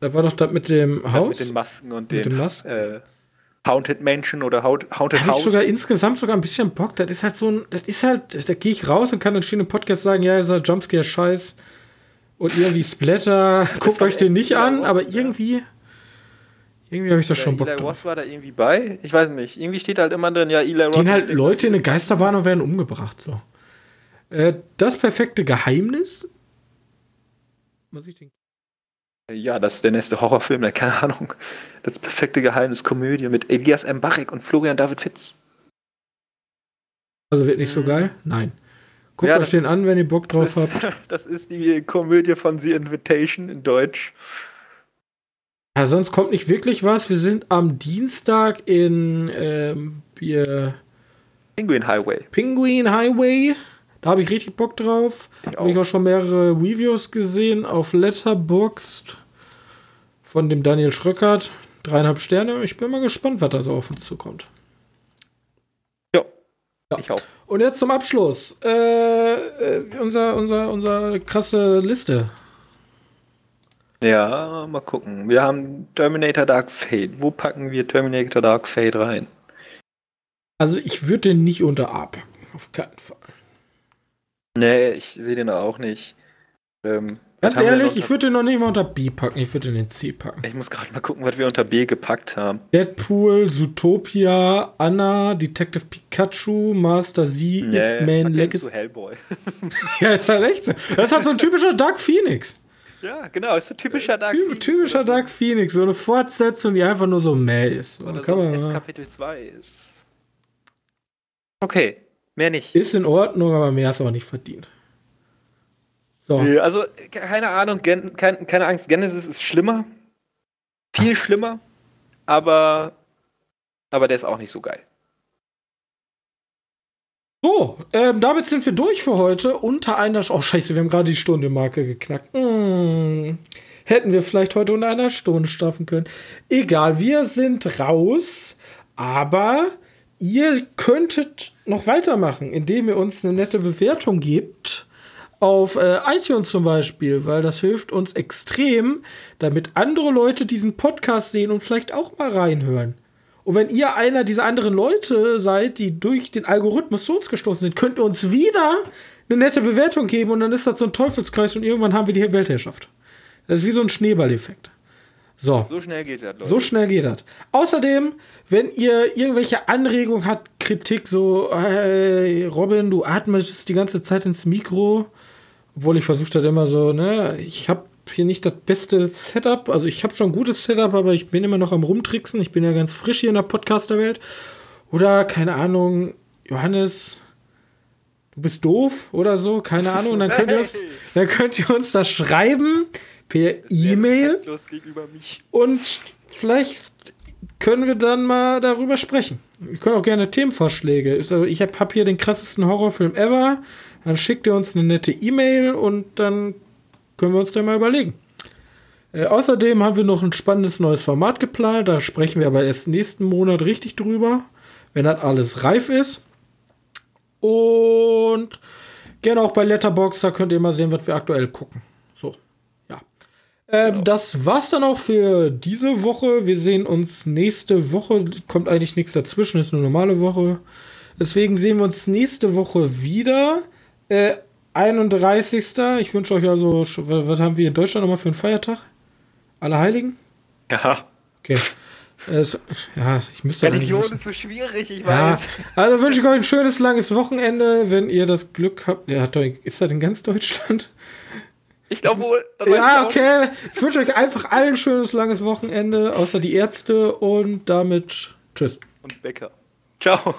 Da war doch das mit dem Haus. Mit den Masken und Mit den den Masken. Äh, Haunted Mansion oder Haunted, habe ich House. sogar insgesamt sogar ein bisschen Bock. Das ist halt so ein, das ist halt, da gehe ich raus und kann dann stehen im Podcast sagen, ja, ist halt Jumpscare scheiß und irgendwie Splatter. [laughs] Guckt euch den nicht an, aber irgendwie, irgendwie habe ich da schon Bock Eli drauf. Roth war da irgendwie bei? Ich weiß nicht. Irgendwie steht halt immer drin, ja, Eli Roth. Gehen halt Leute in eine Geisterbahn und werden umgebracht, so. Äh, das perfekte Geheimnis. Was ich denke. Ja, das ist der nächste Horrorfilm, ne? keine Ahnung. Das perfekte Geheimnis, Komödie mit Elias M. Barek und Florian David Fitz. Also wird nicht so geil? Nein. Guckt Ja, euch das den ist- an, wenn ihr Bock drauf das, habt. ist, [laughs] das ist die Komödie von The Invitation in Deutsch. Ja, sonst kommt nicht wirklich was. Wir sind am Dienstag in ähm, hier Penguin Highway. Penguin Highway. Da habe ich richtig Bock drauf. Habe ich auch schon mehrere Reviews gesehen auf Letterboxd von dem Daniel Schröckert. Dreieinhalb Sterne. Ich bin mal gespannt, was da so auf uns zukommt. Ja. Ja. Ich auch. Und jetzt zum Abschluss. Äh, äh, unser, unser, unser krasse Liste. Ja, mal gucken. Wir haben Terminator Dark Fate. Wo packen wir Terminator Dark Fate rein? Also ich würde den nicht unter A packen. Auf keinen Fall. Nee, ich sehe den auch nicht. Ähm, Ganz ehrlich, ich würde den noch nicht mal unter B packen, ich würde den in C packen. Ich muss gerade mal gucken, was wir unter B gepackt haben. Deadpool, Zootopia, Anna, Detective Pikachu, Master Z, Nee, Man, Legacy. zu Hellboy. [laughs] Ja, ist halt echt so. Das ist halt so ein typischer Dark Phoenix. ja, genau, ist so typischer Dark Ty Phoenix typischer oder Dark Phoenix. So eine Fortsetzung, die einfach nur so meh ist. So, So, oder kann so man ein S Kapitel 2 ist. Okay, mehr nicht. ist in Ordnung, aber mehr ist auch nicht verdient. So. Nee, Also, keine Ahnung, Gen kein, keine Angst, Genesis ist schlimmer. Viel schlimmer. Aber, aber der ist auch nicht so geil. So, ähm, damit sind wir durch für heute. Unter einer. Sch oh, Scheiße, wir haben gerade die Stunde-Marke geknackt. Hm. Hätten wir vielleicht heute unter einer Stunde schaffen können. Egal, wir sind raus. Aber ihr könntet noch weitermachen, indem ihr uns eine nette Bewertung gebt. Auf äh, iTunes zum Beispiel, weil das hilft uns extrem, damit andere Leute diesen Podcast sehen und vielleicht auch mal reinhören. Und wenn ihr einer dieser anderen Leute seid, die durch den Algorithmus zu uns gestoßen sind, könnt ihr uns wieder eine nette Bewertung geben und dann ist das so ein Teufelskreis und irgendwann haben wir die Weltherrschaft. Das ist wie so ein Schneeballeffekt. So. So schnell geht das, Leute. So schnell geht das. Außerdem, wenn ihr irgendwelche Anregungen habt, Kritik, so, hey, Robin, du atmest die ganze Zeit ins Mikro, obwohl ich versucht habe immer so, ne, ich habe hier nicht das beste Setup, also ich habe schon ein gutes Setup, aber ich bin immer noch am rumtricksen, ich bin ja ganz frisch hier in der Podcasterwelt. Oder, keine Ahnung, Johannes, du bist doof oder so, keine Ahnung, dann könnt ihr uns, [laughs] dann könnt ihr uns das schreiben per E-Mail. Und vielleicht können wir dann mal darüber sprechen. Wir können auch gerne Themenvorschläge. Also Ich habe hab hier den krassesten Horrorfilm ever. Dann schickt ihr uns eine nette E-Mail und dann können wir uns dann mal überlegen. Äh, außerdem haben wir noch ein spannendes neues Format geplant. Da sprechen wir aber erst nächsten Monat richtig drüber, wenn das alles reif ist. Und gerne auch bei Letterbox, da könnt ihr mal sehen, was wir aktuell gucken. Ähm, Das war's dann auch für diese Woche. Wir sehen uns nächste Woche. Kommt eigentlich nichts dazwischen, ist eine normale Woche. Deswegen sehen wir uns nächste Woche wieder. Äh, 31. Ich wünsche euch also, was haben wir in Deutschland nochmal für einen Feiertag? Allerheiligen? Ja. Okay. Es, ja, ich müsste Religion ist so schwierig, ich Ja, weiß. also wünsche ich euch ein schönes, langes Wochenende, wenn ihr das Glück habt. Ja, ist das in ganz Deutschland? Ich glaube wohl. Ja, okay. Ich wünsche euch einfach allen ein schönes, langes Wochenende, außer die Ärzte und damit tschüss. Und Bäcker. Ciao.